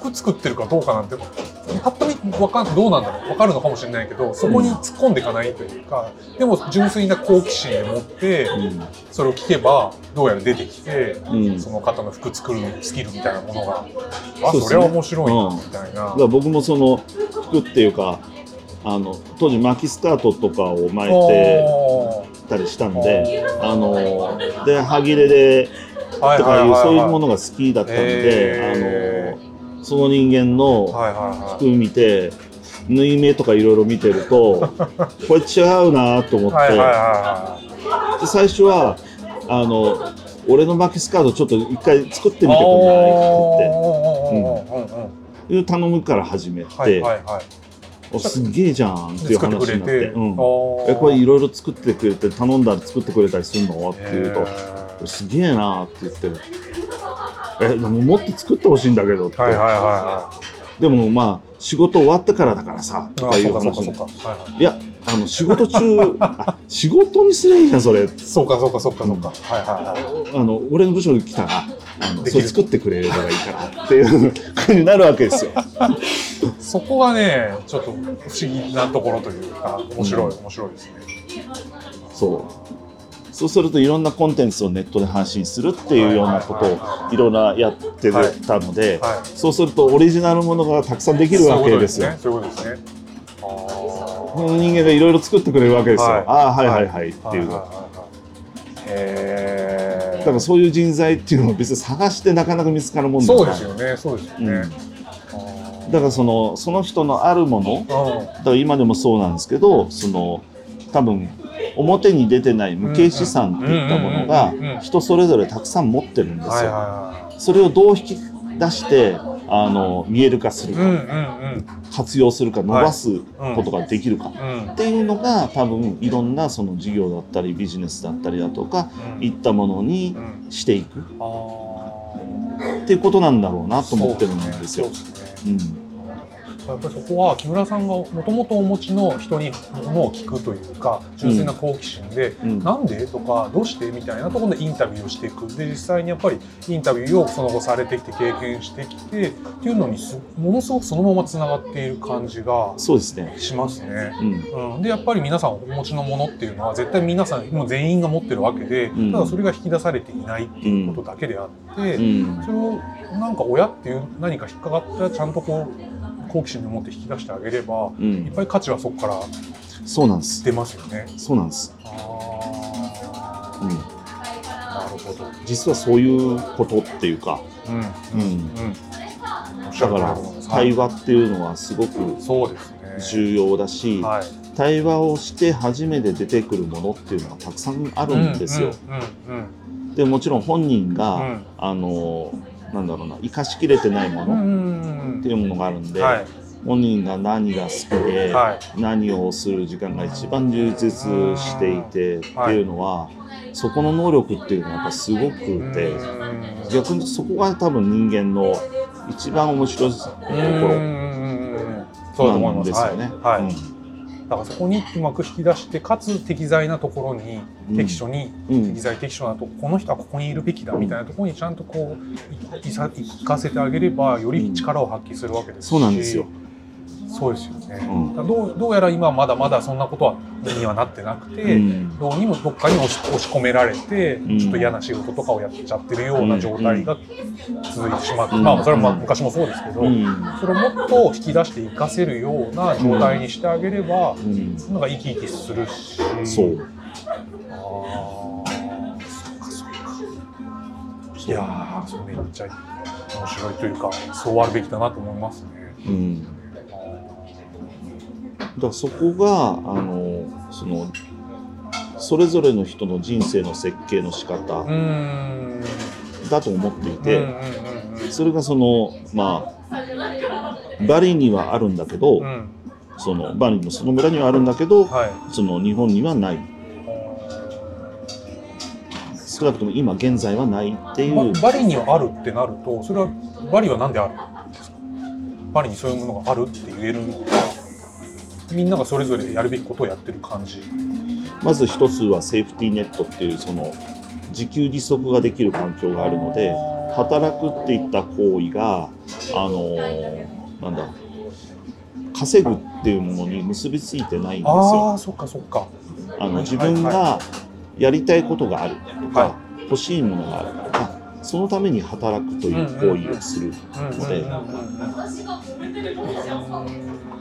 服作ってるかどうかなんてぱっと見わかんどうなんだろうわかるのかもしれないけどそこに突っ込んでいかないというか、でも純粋な好奇心で持ってそれを聞けばどうやら出てきて、その方の服作るスキルみたいなものがあそれは面白いなうん。みたいな、だから僕もその服っていうかあの当時巻きスカートとかを巻いておたりしたんであので歯切れでとかいうそういうもののが好きだったんでへあのその人間の服見て縫い目とかいろいろ見てると [LAUGHS] これ違うなと思って。はいはいはで最初はあの俺の巻きスカートちょっと一回作ってみてくんない？って。っていう頼むから始めて、はいはいはい。おすげえじゃんっていう話になって、て、うん、えこれいろいろ作ってくれて頼んだら作ってくれたりするの？って言うとすげえなって言ってえでももっと作ってほしいんだけどって、はいはいはでもまあ仕事終わってからだからさいはい。とかいう話。はいはいいやあの仕事中 [LAUGHS] あ仕事にすりゃいいじゃんそれそうかそうかそうかそうか。はいはいはい。あの俺の部署に来たらあのそれ作ってくれればいいからっていう感じになるわけですよ。[LAUGHS] そこがね、ちょっと不思議なところというか、面白い、うん面白いですね。そうそうするといろんなコンテンツをネットで発信するっていうようなことをいろいろやってたので、はい。そうするとオリジナルものがたくさんできるわけですよ。そういうことですね。ことですね。人間がいろいろ作ってくれるわけですよ。はいああはいはいはいっていう。はいはいはいはいへーだからそういう人材っていうのを別に探してなかなか見つかるもんだそうからですよね、そうですよね。うんだからそのその人のあるものうんだから今でもそうなんですけどその多分表に出てない無形資産っていったものが人それぞれたくさん持ってるんですよ。それをどう引き出してあの見える化するか、うん活用するか伸ばすことができるか。っていうのが多分いろんなその事業だったりビジネスだったりだとかうん。いったものにうん。していくあっっていうことなんだろうなと思ってるんですよ。うんやっぱりそこは木村さんがもともとお持ちの人にものを聞くというか純粋な好奇心で、うん。なんでとかどうしてみたいなところでインタビューをしていく。で実際にやっぱりインタビューをその後されてきて経験してきてっていうのにすものすごくそのままつながっている感じがそうですね。しますね。うん。うん、でやっぱり皆さんお持ちのものっていうのは絶対皆さんもう全員が持ってるわけで、うん。ただそれが引き出されていないっていうことだけであって、うん。それをなんか親っていう何か引っかかったらちゃんとこう好奇心で持って引き出してあげればういっん、ぱい価値はそこからそうなんです。出ますよね。そうなんです。あうん、あ、なるほど。実はそういうことっていうか、うん、うん、だから対話っていうのはすごく。重要だし、はい。対話をして初めて出てくるものっていうのがたくさんあるんですよ。でもちろん本人が、うんあのなんだろうな生かしきれてないもうん。うのんっていうものがあるんで、はい。本人が何が好きで、はい。何をする時間が一番充実していてってはいいうのは、そこの能力っていうのはやっぱすごくて、うん逆にそこが多分人間の一番面白いとこうんろなんます。ですよね。はい。はいだからそこにうまく引き出してかつ適材なところにうん。適所に、うん。適材適所なとこの人はここにいるべきだみたいなところにちゃんとこういいさ行かせてあげればより力を発揮するわけですし、そうなんですよ。そうですよね、うん。どうどうやら今はまだまだそんなことはにはなってなくて、うん。どうにもどっかに押し込められて、ん。ちょっと嫌な仕事とかをやっちゃってるような状態が続いてしまって、うん。まあそれはまあ昔もそうですけど、うん。それをもっと引き出して活かせるような状態にしてあげれば、うん。なんか生き生きするし。そう。ああ、そっかそっか。いやー、それめっちゃ面白いというか、そうあるべきだなと思いますね。うんだからそこがあのそのそれぞれの人の人生の設計の仕う方。だと思っていうんて、それがそのまあバリにはあるんだけど、うん。そのバリのその村にはあるんだけど、はい。その日本にはない少なくとも今現在はないっていう、ババリにはあるってなると、それはバリはなんであるんですか？バリにそういうものがあるって言えるのか、みんながそれぞれやるべきことをやってる感じ。まず一つはセーフティーネットっていうその自給自足ができる環境があるので働くっていった行為があのなんだ稼ぐっていうものに結びついてないんですよ。ああ、そっかそっか。あのはい自分がやりたいことがあるとか、は欲しいものがあるとかそのために働くという行為をするので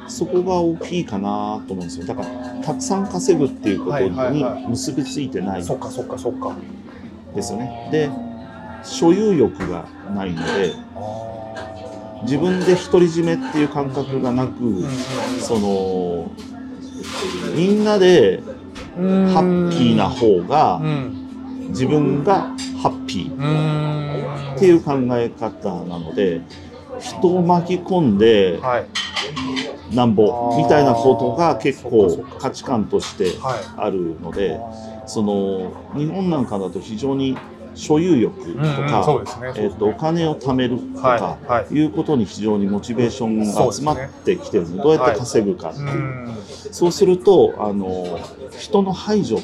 そこが大きいかなと思うんですよ。だからたくさん稼ぐっていうことにはい結びついてない。そっかそっかそっか。ですよね。で所有欲がないので自分で独り占めっていう感覚がなく、そのみんなでハッピーな方がうん自分がハッピー。うんっていう考え方なので人を巻き込んではい。なんぼみたいなことが結構価値観としてはい。あるのでその日本なんかだと非常に所有欲とか、えっとお金を貯めるとか、はいうことに非常にモチベーションが集まってきてるのでどうやって稼ぐかっていう、うん。そうするとあの人の排除じ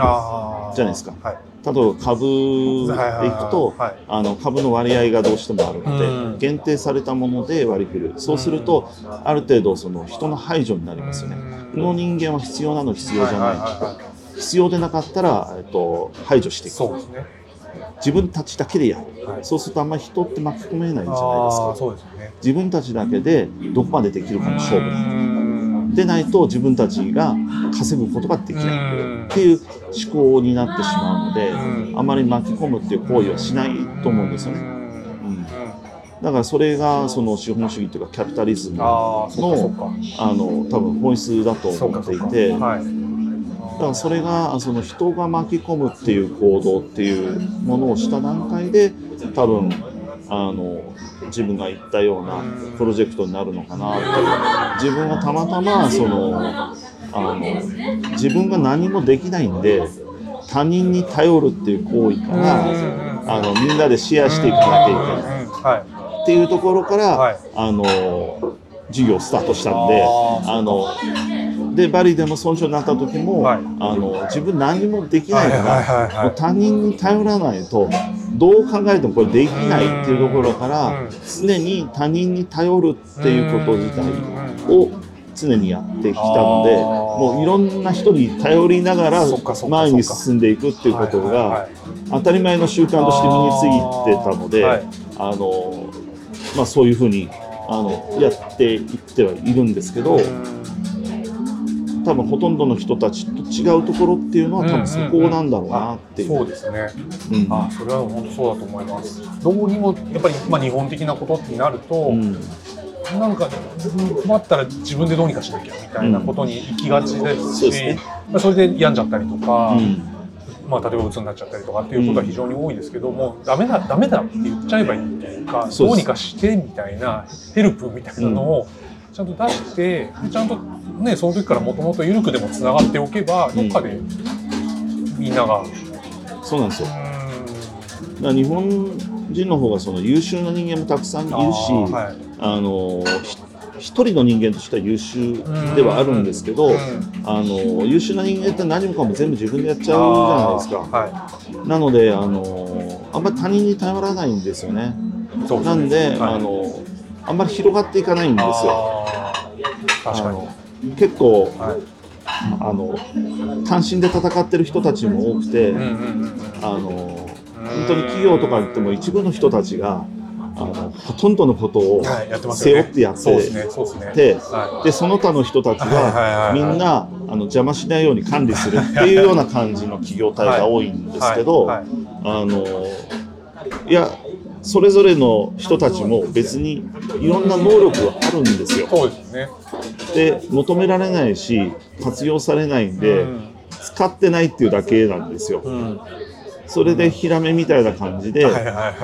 ゃないですか。はい例えば株でいくとはいあの株の割合がどうしてもあるので、うん。限定されたもので割り振る。そうするとある程度その人の排除になりますよね。この人間は必要なの必要じゃない,、必要でなかったら、えっと、排除していく。そうですね。自分たちだけでやる、はい。そうするとあんまり人って巻き込めないんじゃないですか。そうですよね。自分たちだけでどこまでできるかの勝負だ。負でないと自分たちが稼ぐことができない。っていう思考になってしまうのでうん。あまり巻き込むっていう行為はしないと思うんですよね。うん。だからそれがその資本主義というかキャピタリズムのかあの多分本質だと思っていてだはい。からそれがその人が巻き込むっていう行動っていうものをした段階で多分あの自分が言ったようなプロジェクトになるのかな。って自分がたまたまそのあの自分が何もできないんで他人に頼るっていう行為からあのみんなでシェアしていかなきゃいけない。っていうところから、はい。あの授業スタートしたんでああのでバリでも村長になった時も、はい。あの自分何もできないから、他人に頼らないとどう考えてもこれできないっていうところからうん。常に他人に頼るっていうこと自体を常にやってきたのでもういろんな人に頼りながら前に進んでいくっていうことがい当たり前の習慣として身についてたので、はい。あのまあ、そういうふうにあのやっていってはいるんですけど多分ほとんどの人たちと違うところっていうのは多分そこなんだろうなっていう。そうですね。うん。あそれは本当そうだと思います。どうにもやっぱり、まあ、日本的なことになると、うん。なんか困ったら自分でどうにかしなきゃみたいなことに行きがちですし、そうですね。まあそれで病んじゃったりとか、うん。まあ、例えば鬱になっちゃったりとかっていうことは非常に多いですけども、ダメだダメだって言っちゃえばいいっていうかどうにかしてみたいなヘルプみたいなのをちゃんと出して、ちゃんとねその時からもともと緩くでもつながっておけばどっかでみんなが、そうなんですよ。うだから日本人の方がその優秀な人間もたくさんいるし、あーはい。あのひ一人の人間としては優秀ではあるんですけど、うん。あの優秀な人間って何もかも全部自分でやっちゃうじゃないですか。はなのであのあんまり他人に頼らないんですよね。い、そうなんで、はい。あのあんまり広がっていかないんですよ。確かに、結構はい。あの単身で戦ってる人たちも多くて、あの本当に企業とか言っても一部の人たちがあのほとんどのことを背負ってやってでその他の人たちはいはいはいはい。はみんなあの邪魔しないように管理するっていうような感じの企業体が多いんいですけど、あのいやそれぞれの人たちも別にいろんな能力があるんですよ。そうですね。で求められないし活用されないんで、うん。使ってないっていうだけなんですよ。うん。それでヒラメみたいな感じで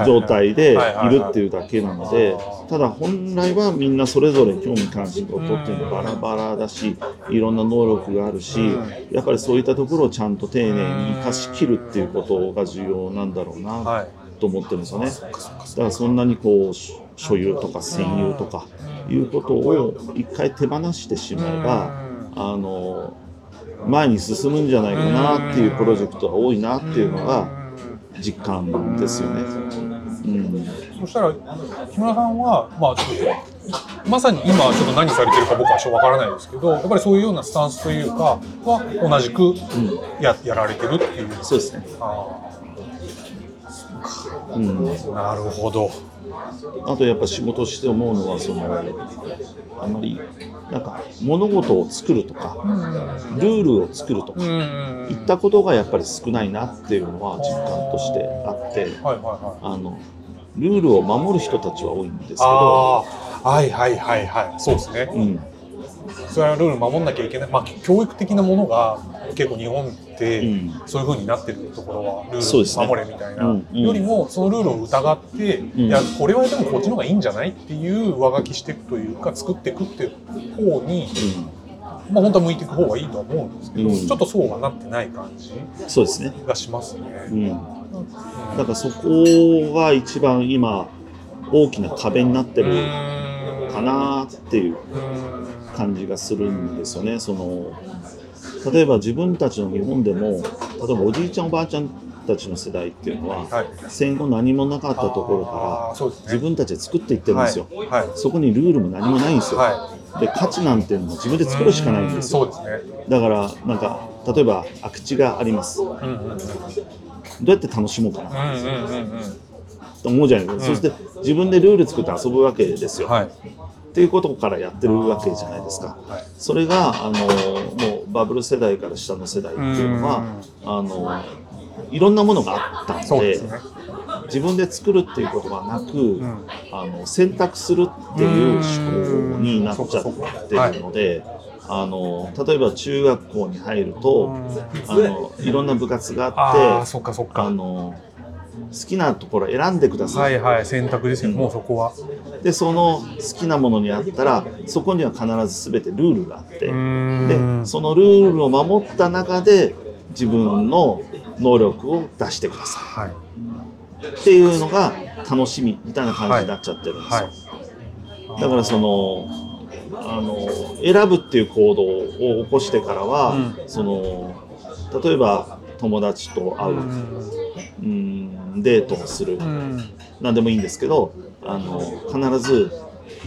状態でいるっていうだけなのでただ本来はみんなそれぞれ興味関心事っていうのはバラバラだしいろんな能力があるしうん。やっぱりそういったところをちゃんと丁寧に生かしきるっていうことが重要なんだろうな。はいと思ってるんですよね。だからそんなにこう所所有とか占有とかいうことを一回手放してしまえばあの前に進むんじゃないかなっていうプロジェクトが多いなっていうのが実感ですよね。うん、そしたら木村さんは、まあ、ちょっとまさに今ちょっと何されてるか僕はちょっとわからないですけどやっぱりそういうようなスタンスというかは同じくや,、やられてるっていう。そうですね。あうん、ーなるほど。あとやっぱ仕事して思うのはそのあんまりなんか物事を作るとかルールを作るとかうんいったことがやっぱり少ないなっていうのは実感としてあってはいはいはい。あのルールを守る人たちは多いんですけど、はいはいはいはい。そうですね。うん、それはルール守んなきゃいけない。まあ教育的なものが結構日本ってうん。そういう風になってるところはルール守れみたいな、よりもそのルールを疑って、ん。いやこれはでもこっちの方がいいんじゃないっていう上書きしていくというか作っていくっていう方に、まあ本当は向いていく方がいいとは思うんですけど、うん。ちょっとそうはなってない感じうん、そうですね。がしますね。うん。だからそこが一番今大きな壁になってるかなっていう感じがするんですよね。その例えば自分たちの日本でも例えばおじいちゃんおばあちゃんたちの世代っていうのは、はい戦後何もなかったところかあーそうですねら自分たちで作っていってるんですよ。はいはいそこにルールも何もないんですよ。はで価値なんていうのも自分で作るしかないんですよ。ね。だからなんか例えば空き地があります。どうんうんうんうやって楽しもうかなうんうんうんうんと思うじゃないですか。そして自分でルール作って遊ぶわけですよ。はいっていうことからやってるわけじゃないですか。はいそれがあのもうバブル世代から下の世代っていうのはあのいろんなものがあったのでですね。自分で作るっていうことがなく、んあの選択するっていう思考になっちゃってるので。あの例えば中学校に入るとあのいろんな部活があってあか。の好きなところ選んでくださ、はいいはい選択ですよ。もうそこは。でその好きなものにあったらそこには必ず全てルールがあって、でそのルールを守った中で自分の能力を出してくださはい。い。っていうのが楽しみみたいな感じになっちゃってるんですよ、はい。だからそのあの選ぶっていう行動を起こしてからは、うん。その例えば友達と会う、うん、デートをする、うん。何でもいいんですけどあの必ず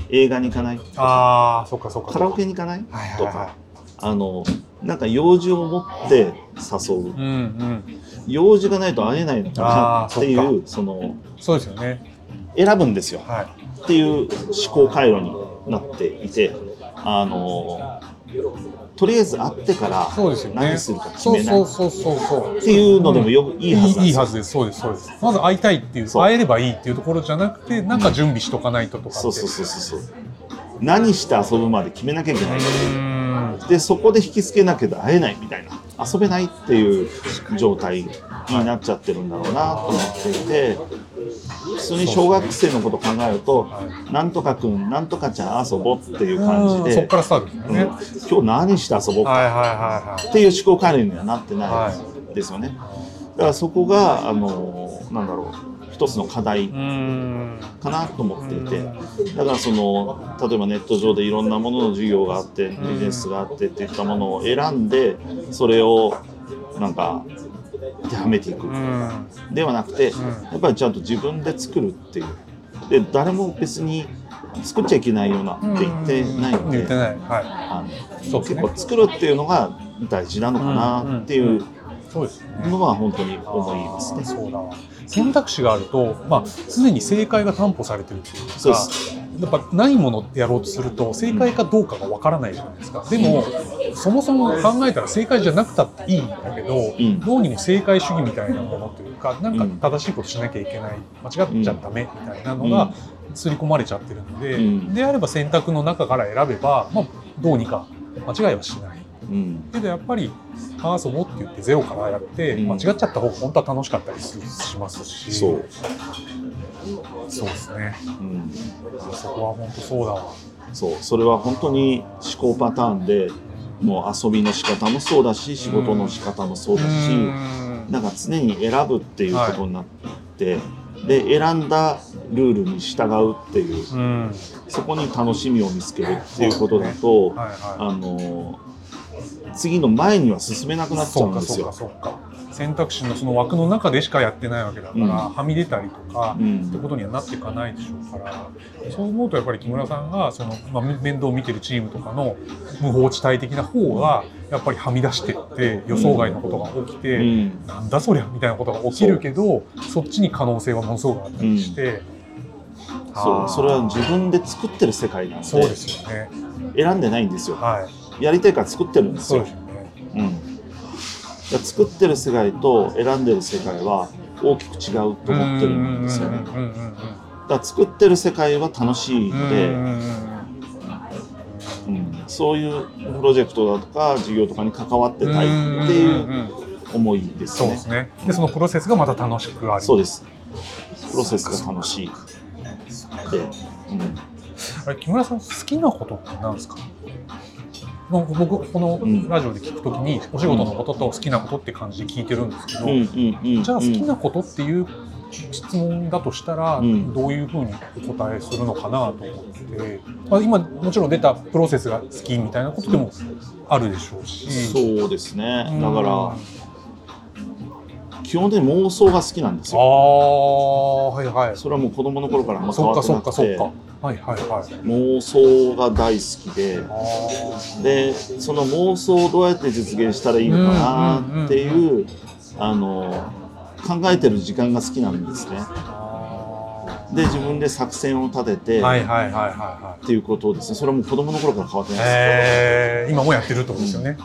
映画に行かない？ああそっかそっかカラオケに行かない？はいはいはとか。あのなんか用事を持って誘う。いうんうん。用事がないと会えないのかな？っていうそのそうですよね。選ぶんですよ。はい。っていう思考回路になっていてあのとりあえず会ってから何するか決めないそうそうそうそうっていうのでもよいいはずいいはずです。そうですそうです。まず会いたいっていう会えればいいっていうところじゃなくてなんか準備しとかないととかって。そうそうそうそう何して遊ぶまで決めなきゃいけないでそこで引きつけなきゃ会えないみたいな。遊べないっていう状態になっちゃってるんだろうなと思っていて普通に小学生のこと考えると「なんとかくんなんとかちゃん遊ぼう」っていう感じうんでそっからスタートですようんね、今日何して遊ぼうかっていう思考回路にはなってないですよね。だからそこがあのなんだろう一つの課題かなと思っていて。だからその例えばネット上でいろんなものの授業があってビジネスがあってっていったものを選んでそれをなんか当てはめていくうん。ではなくてん。やっぱりちゃんと自分で作るっていう。で誰も別に作っちゃいけないようなって言ってないので結構作るっていうのが大事なのかなっていうのは本当に思いますね。選択肢があると、まあ、常に正解が担保されてるっていうかそうです。やっぱないものやろうとすると正解かどうかがわからないじゃないですか。でもそもそも考えたら正解じゃなくたっていいんだけど、ん。どうにも正解主義みたいなものというかなんか正しいことしなきゃいけない間違っちゃダメみたいなのが刷り込まれちゃってるので、うん。であれば選択の中から選べば、まあ、どうにか間違いはしない。うん。けどやっぱりあ遊ぼうって言ってゼロからやって、うん。間違っちゃった方が本当は楽しかったりすしますしそう。そうですね。うん。そこは本当そうだわ。そう。それは本当に思考パターンでもう遊びの仕方もそうだし仕事の仕方もそうだし、うん。なんか常に選ぶっていうことになって、で選んだルールに従うっていううん。そこに楽しみを見つけるっていうことだと、はいはあの次の前には進めなくいなっちゃそううんですよ。かそうか選択肢のその枠の中でしかやってないわけだから、うん。はみ出たりとか、うん。ってことにはなっていかないでしょうからそう思うとやっぱり木村さんがその、まあ、面倒を見てるチームとかの無法地帯的な方がやっぱりはみ出してって予想外のことが起きて、うん。なんだそりゃみたいなことが起きるけどそっちに可能性はものすごくあったりして、そうそれは自分で作ってる世界なんでそうですよね。選んでないんですよ。はいやりたいから作ってるんですよ。そう作ってる世界と選んでる世界は大きく違うと思ってるんですよ。ねだから作ってる世界は楽しいので、うんそういうプロジェクトだとか事業とかに関わってたいっていうん思いですね。そうですね。でそのプロセスがまた楽しくありそうです。プロセスが楽しい。で、うん、あれ木村さん好きなことって何ですか？なんか僕このうん。ラジオで聞くときにお仕事のことと好きなことって感じで聞いてるんですけど、じゃあ好きなことっていう質問だとしたら、うん。どういうふうにお答えするのかなと思って、まあ、今もちろん出たプロセスが好きみたいなことでもあるでしょうし、そうですね。うんだから基本的に妄想が好きなんですああよはいはい。それはもう子供の頃からあんま変わそってなくて。はいはいはい。妄想が大好きで。あでその妄想をどうやって実現したらいいのかなっていうあの考えてる時間が好きなんですね。あで自分で作戦を立てて、はいはいはいはいはっていうことをですね。それはもう子供の頃から変わっていないです。えー、今もやってるってことですよね、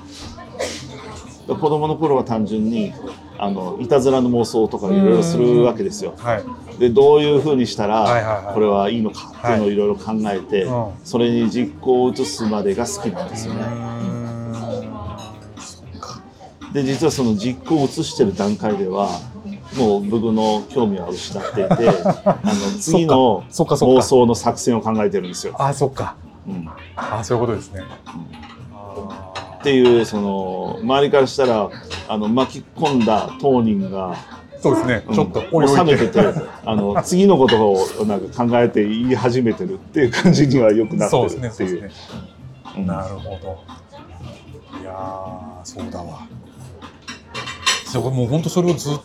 子供の頃は単純にあのいたずらの妄想とかいろいろするわけですよ。はい。でどういうふうにしたら、はいはいはい。これはいいのかっていうのをいろいろ考えて、うんそれに実行を移すまでが好きなんですよね。で実はその実行を移してる段階ではもう僕の興味は失っていて [LAUGHS] あの次の妄想の作戦を考えてるんですよ。あそっか。うん。あそういうことですね、っていうその周りからしたらあの巻き込んだ当人がそうですね、うんちょっともう冷めててあの次のことをなんか考えて言い始めてるっていう感じにはよくなってるっていうそうですね。うんなるほど。いやー、そうだわ。そうもう本当それをずっと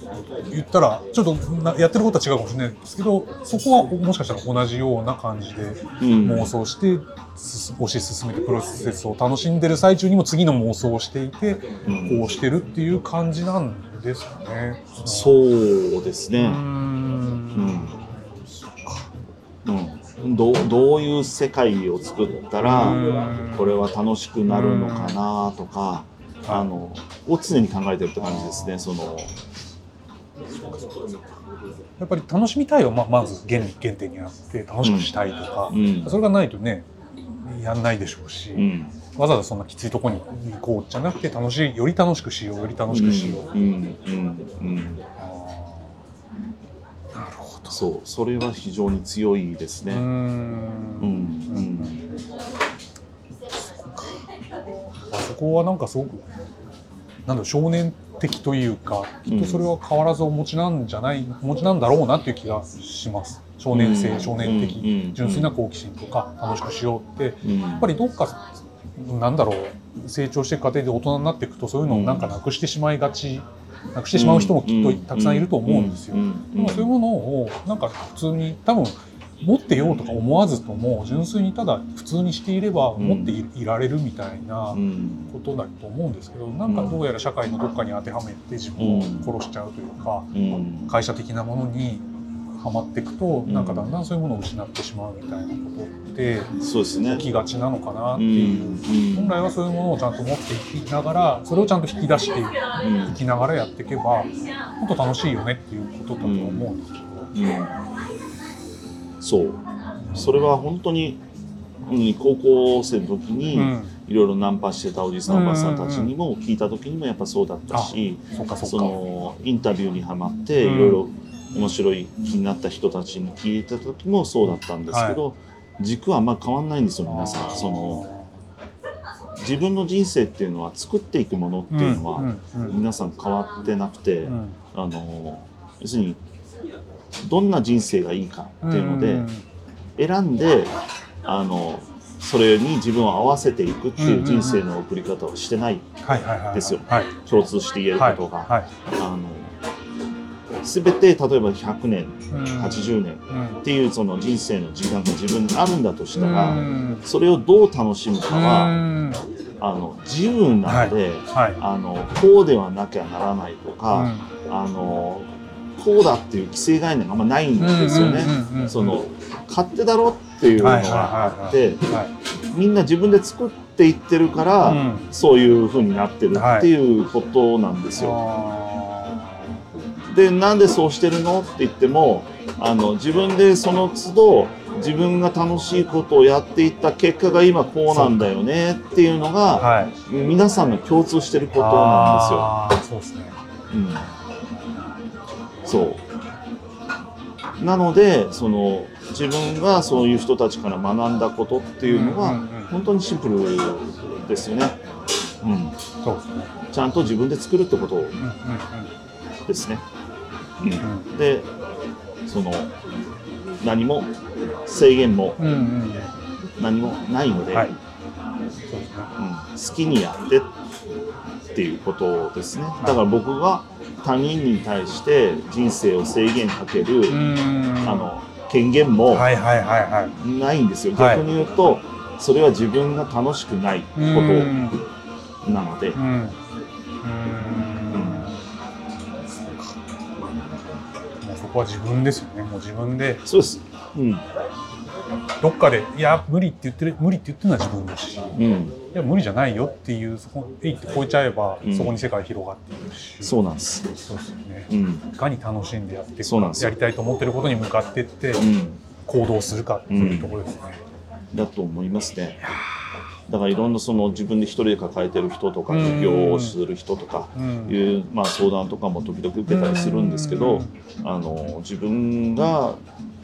言ったら、ちょっとなやってることは違うかもしれないですけど、そこはもしかしたら同じような感じでうん。妄想して、す推し進めてプロセスを楽しんでる最中にも次の妄想をしていて、うん。こうしてるっていう感じなんですかね。そうですね。うーん。うん。うん、どうどういう世界を作ったらうん。これは楽しくなるのかなとかあのを常に考えてるって感じですね。その。やっぱり楽しみたいはままず原原点にあって楽しくしたいとか、うん。それがないとねやんないでしょうし、うん。わざわざそんなきついとこに行こうじゃなくて楽しいより楽しくしようより楽しくしよう、そう。それは非常に強いですね。うーん。うんうんあそこはなんかすごくなんだろう少年的というかきっとそれは変わらずお持ちなんじゃないお持ちなんだろうなっていう気がします。少年性、うん。少年的、うん。純粋な好奇心とか楽しくしようって。うん。やっぱりどっかなんだろう成長していく過程で大人になっていくとそういうのをなんかなくしてしまいがち、なくしてしまう人もきっとたくさんいると思うんですよ。でもそういうものをなんか普通に多分持ってようとか思わずとも純粋にただ普通にしていればうん持っていいられるみたいなうん。ことだと思うんですけどなんかどうやら社会のどっかに当てはめて自分を殺しちゃうというかうん。会社的なものにはまっていくとん。なんかだんだんそういうものを失ってしまうみたいなことって。起きがちなのかなってういう。ん。本来はそういうものをちゃんと持っていきながらそれをちゃんと引き出していうんきながらやっていけばもっと楽しいよねっていうことだと思うんですけど、うんそう。それは本当に、うん、高校生の時に、うん。いろいろナンパしてたおじさんおばさんたちにも聞いた時にもやっぱそうだったし、そのインタビューにはまってうん。いろいろ面白い気になった人たちに聞いた時もそうだったんですけど、軸はあんま変わんないんですよ皆さん。その自分の人生っていうのは作っていくものっていうのは、皆さん変わってなくて、うん。あの要するにどんな人生がいいかっていうので、ん。選んであのそれに自分を合わせていくっていう人生の送り方をしてないはいはいはいはい。ですよ。はい。共通して言えるはいことが、はい。あの全て例えば100年うん。80年うんっていうその人生の時間が自分にあるんだとしたら、うん。それをどう楽しむかは、うん。あの自由なので、はい。あのこうではなきゃならないとか、あのこうだっていう既成概念があんまないんですよね。その勝手だろっていうのがあって、はいみんな自分で作っていってるから、うん。そういう風になってるっていうことなんですよ。あでなんでそうしてるのって言ってもあの自分でその都度自分が楽しいことをやっていった結果が今こうなんだよねっていうのーがはい。皆さんが共通してることなんあーそうですね。ですよ。うん、そう。なのでその自分がそういう人たちから学んだことっていうのは、本当にシンプルですよね。うん、そうですね。ちゃんと自分で作るってことですね。うん。うん。でその何も制限も何もないので、はい。そうん、好きにやってっていうことですね。だから僕が他人に対して人生を制限かける、うん。あの権限もはいはいはいはい。ないんですよ。はい。逆に言うと、それは自分が楽しくないこうんとなので、うん。うん。もうそこは自分ですよね。もう自分で。そうです。うん、どっかでいや無理って言ってる無理って言ってるのは自分ですし。いうん、や無理じゃないよっていうそこえいって超えちゃえば、うん。そこに世界広がっていくし。そうなんです。そうですよね。うん、いかに楽しんでやってそうなんですよ。やりたいと思ってることに向かっていってうん、行動するかっていうところですね、だと思いますね。だからいろんなその自分で一人で抱えてる人とか、うん。起業をする人とかうんいう、まあ、相談とかも時々受けたりするんですけど、あの自分が、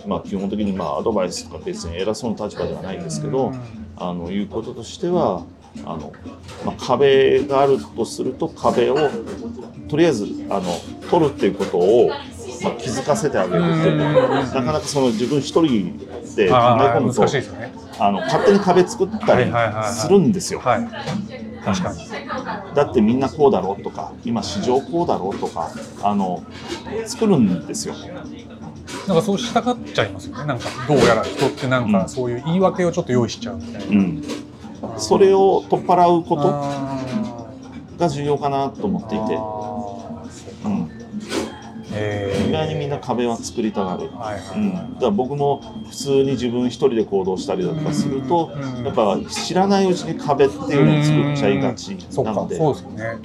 まあ、基本的にまあアドバイスとか別に偉そうな立場ではないんですけど、あのいうこととしてはあの、まあ、壁があるとすると壁をとりあえずあの取るっていうことを、まあ、気づかせてあげるっていうなかなかその自分一人で考え込むとね。あの勝手に壁作ったりするんですよ。はい。確かに。だってみんなこうだろうとか今市場こうだろうとかあの作るんですよ。なんかそうしたがっちゃいますよね。なんかどうやら人ってなんうん。かそういう言い訳をちょっと用意しちゃうみたいな、うん、それを取っ払うことあが重要かなと思っていて、ーうん、えー。意外にみんな壁は作りたがる。はいはいうん、だから僕も普通に自分一人で行動したりだとかするとうん。やっぱ知らないうちに壁っていうのを作っちゃいがちなので。そうですよね。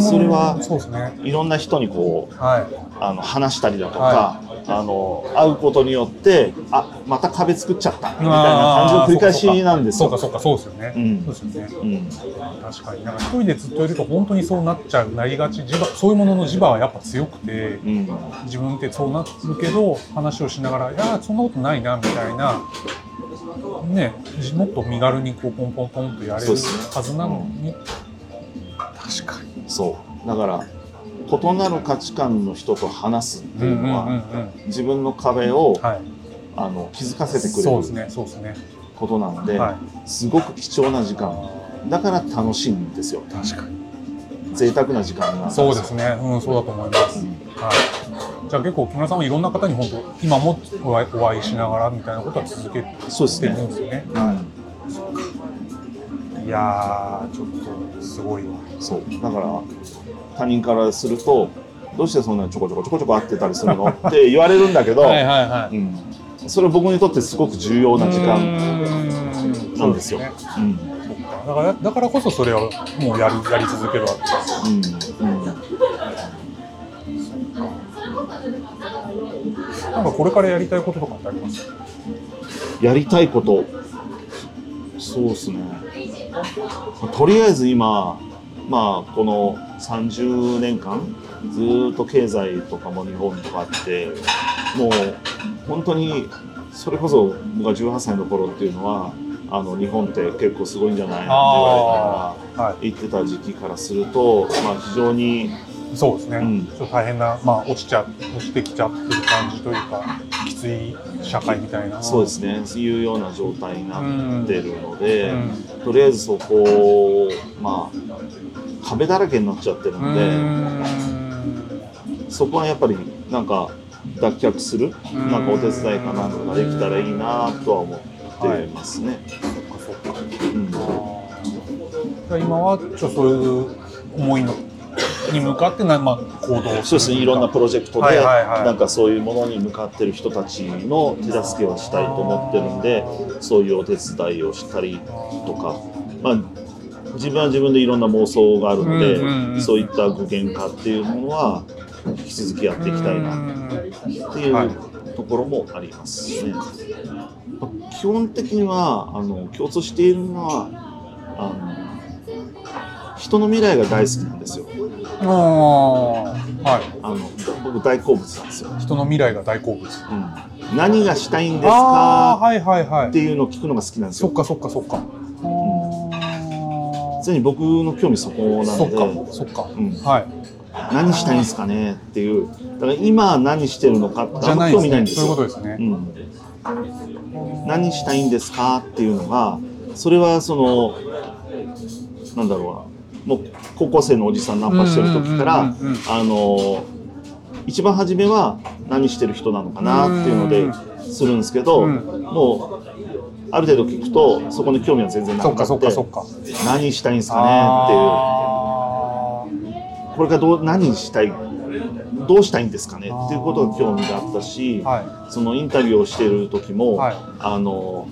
それはそうですね。いろんな人にこうはい。あの話したりだとか、はあの会うことによってあまた壁作っちゃったみたいな感じの繰り返しなんですよ。そうかそうかそうですよね、うん。そうですよね。うん確かに。なんか一人でずっといると本当にそうなっちゃうなりがち磁場そういうものの磁場はやっぱ強くてうん。自分ってそうなるけど話をしながら「いやそんなことないな」みたいなねもっと身軽にこうポンポンポンとやれるはずなのに確かに。そう。だから異なる価値観の人と話すっていうのは、うんうんうんうん。自分の壁を、はい、あの気づかせてくれる。ことなので、はすごく貴重な時間。だから楽しいんですよ。い、確かに。贅沢な時間なんそうですね、うん、そうだと思います。はい。じゃあ結構木村さんはいろんな方に本当今もお会いお会いしながらみたいなことは続けてそうですね。るんですよね。うん。いやーちょっとすごいわ。そう。だから他人からするとどうしてそんなちょこちょこちょこちょこ会ってたりするの？って [LAUGHS] 言われるんだけど、はいはいはい。うん、それ僕にとってすごく重要な時間間なんですよ。ね。うんそっかだからだからこそそれをもうやるやり続けるわけです。うんうんなんかこれからやりたいこととかってあります？やりたいことそうですねとりあえず今まあこの30年間ずーっと経済とかも日本とかあってもう本当にそれこそ僕が18歳の頃っていうのはあの日本って結構すごいんじゃないって言われながらは言ってた時期からすると、まあ、非常にい。そうですね。うんちょっと大変なまあ落ちちゃ落ちてきちゃってる感じというかきつい社会みたいな。そうですね。そういうような状態になってるので、うん。とりあえずそこをまあ壁だらけになっちゃってるうので、ん。そこはやっぱりなんか脱却する、うん。なんかお手伝いかなんかができたらいいなとは思ってますね。う今はちょっとそういう思いのに向かってな、まあ、行動をそうですね。いろんなプロジェクトで、はいはいはい。なんかそういうものに向かってる人たちの手助けをしたいと思ってるんでそういうお手伝いをしたりとか、まあ、自分は自分でいろんな妄想があるので、うんうんうん。そういった具現化っていうものは引き続きやっていきたいなっていう、はい。ところもありますね。基本的にはあの共通しているのはあの人の未来が大好きなんですよ。ああはい。あの僕大好物なんですよ。人の未来が大好物。うん、何がしたいんですかああはいはいはい。っていうのを聞くのが好きなんですよ。そっかそっかそっか。あ常に僕の興味そこあなのそっかで、そっか。うん、はい。何したいんですかねっていう。だから今何してるのかってじゃあんまないですね。興味ないんですよ。そういうことですね。うん、何したいんですかっていうのがそれはそのなんだろうな。もう高校生のおじさんナンパしてる時からあの一番初めは何してる人なのかなっていうのでするんですけど、うん。もうある程度聞くとそこに興味は全然なくなそって何したいんですかねっていう。あこれからどう何したいどうしたいんですかねっていうことが興味があったし、ーはそのインタビューをしてる時も、はい。あの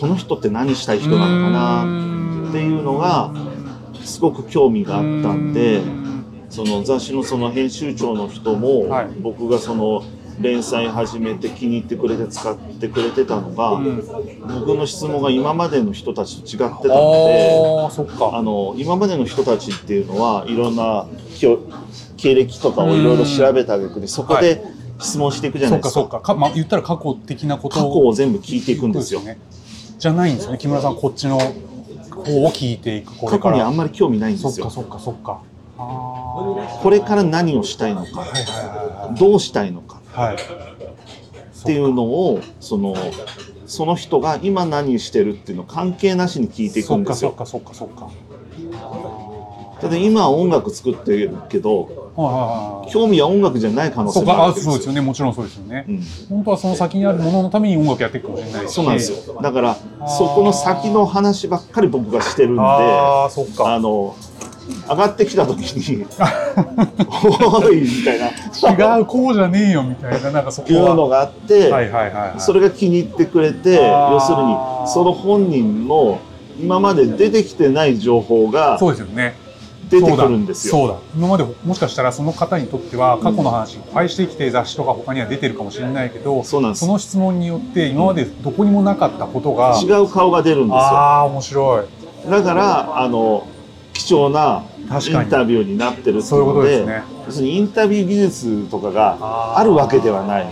この人って何したい人なのかなっていうのがすごく興味があったんでその雑誌のその編集長の人も、はい。僕がその連載始めて気に入ってくれて使ってくれてたのが、うん。僕の質問が今までの人たちと違ってたので。ああそっか。あの今までの人たちっていうのはいろんな経歴とかをいろいろ調べた挙句にそこで質問していくじゃないですか。そっかか、まあ、言ったら過去的なこと過去を全部聞いていくんですよ。ね。じゃないんですよね。木村さんこっちの方を聞いていくこれ過去にあんまり興味ないんですよそっか。そっかそっかこれから何をしたいのかはいはいはいどうしたいのかはい。はい。っていうのをそのその人が今何してるっていうのを関係なしに聞いていくそんですよ。っかそっかそっかそっか。ただ今は音楽作ってるけどはいはいはい。興味は音楽じゃない可能性もあるそうですよね。もちろんそうですよね。うん本当はその先にあるもののために音楽やっていくかもしれないし。そうなんですよ。だからそこの先の話ばっかり僕がしてるんで、あああ、そっか。の上がってきた時に [LAUGHS] おいみたいな違う、こうじゃねえよみたいな、なんかそこは。いうのがあって、はいはいはいはい。それが気に入ってくれて要するにその本人の今まで出てきてない情報がそうですよね。出てくるんですよ。そうだ。今までもしかしたらその方にとっては過去の話いっぱいしてきて雑誌とか他には出てるかもしれないけど、そうなんですその質問によって今までどこにもなかったことが、違う顔が出るんですよ。ああ、面白い。だからあの貴重なインタビューになってるっていうのでとですね。要するにインタビュー技術とかがあるわけではない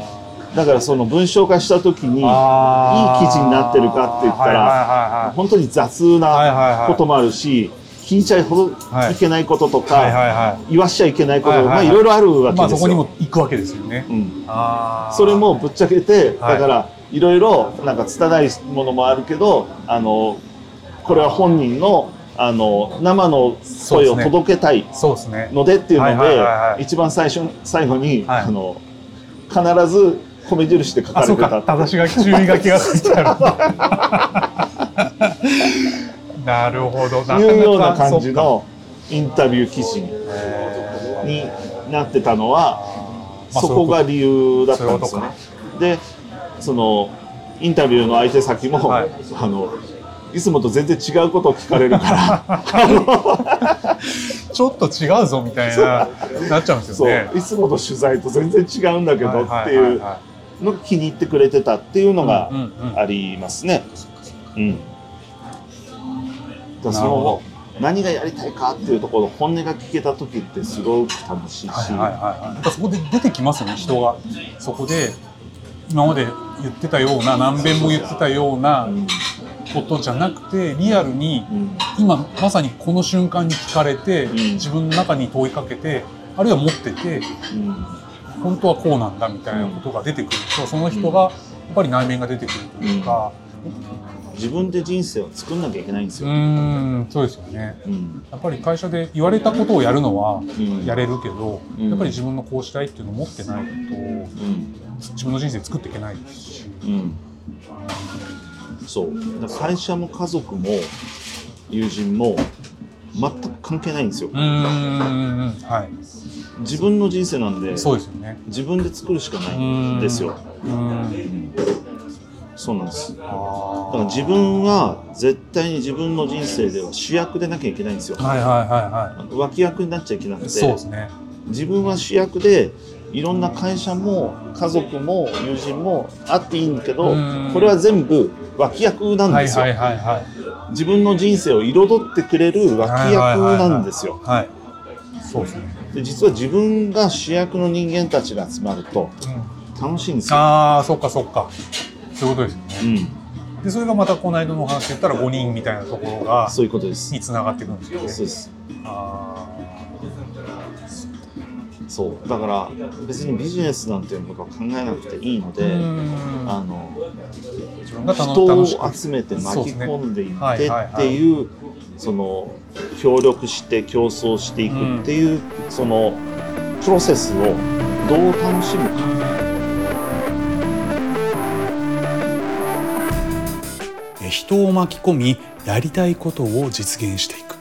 だからその文章化した時にいい記事になってるかって言ったらは本当に雑なはいはい。こともあるし聞いちゃいほどはいいけないこととか言わしちゃいけないことはいはいはいまあいろいろあるわい。まあそこにけですよも行くわけですよね。うん。それもぶっちゃけてはいだからいろいろなんか拙いものもあるけどあのこれは本人のあの生の声を届けたいそうですね。のでっていうので一番最初最後に、はいあの必ず米印で書かあ、れてたそうか。正し書き、注意書きがついてある。[LAUGHS] なるほど。いうような感じのインタビュー記事へになってたのはそこが理由だったんですよね。でそのインタビューの相手先も、はいあのいつもと全然違うことを聞かれるから [LAUGHS] ちょっと違うぞみたいな、なっちゃうんですそよね。ういつもの取材と全然違うんだけどはっていうのが気に入ってくれてたっていうのがうんうんうんありますね。うん。だからその何がやりたいかっていうところ本音が聞けた時ってすごく楽しいし、はいはいはいはい。やっぱそこで出てきますよね、人が。そこで、今まで言ってたような、何遍も言ってたようなうん。ことじゃなくて、リアルに、うん。今まさにこの瞬間に聞かれて、ん。自分の中に問いかけて、あるいは持ってて、うん。本当はこうなんだみたいなことが出てくると、その人がやっぱり内面が出てくるというか、自分で人生を作んなきゃいけないんですうよ。ーん、そうですよね。うんやっぱり会社で言われたことをやるのはうんやれるけど、うんやっぱり自分のこうしたいっていうのを持ってないと、うん自分の人生作っていけないですし。うんそう会社も家族も友人も全く関係ないんですよは自分の人生なんでい。そうですよね。自分で作るしかないうんんですよう。そうなんですだあから自分は絶対に自分の人生では主役でなきゃいけないんですよあ。はいはいはいは脇役になっちゃいけなくい。てそうですね。自分は主役でいろんな会社も家族も友人もあっていいんだけどうんこれは全部脇役なんですよ、はいはいはいはい。自分の人生を彩ってくれる脇役なんですよはい。そうですね。で実は自分が主役の人間たちが集まるとうん、楽しいんですよ、ああ、そっかそっか。そういうことですようね。ん、で、それがまたこの間のお話で言ったら5人みたいなところが、そういうことです。につながっていくんですよね。そうです。あそう。だから別にビジネスなんていうことは考えなくていいのーで、うん。あの人を集めて巻き込んでいってっていうその協力して競争していくっていう、そのプロセスをどう楽しむか人を巻き込みやりたいことを実現していく。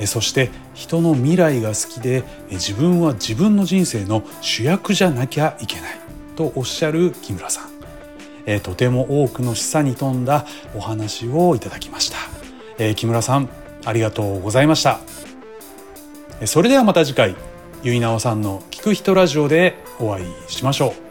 えそして人の未来が好きでえ自分は自分の人生の主役じゃなきゃいけない。とおっしゃる木村さん。えとても多くの示唆に富んだお話をいただきました。え木村さんありがとうございました。えそれではまた次回結菜さんの聞く人ラジオでお会いしましょう。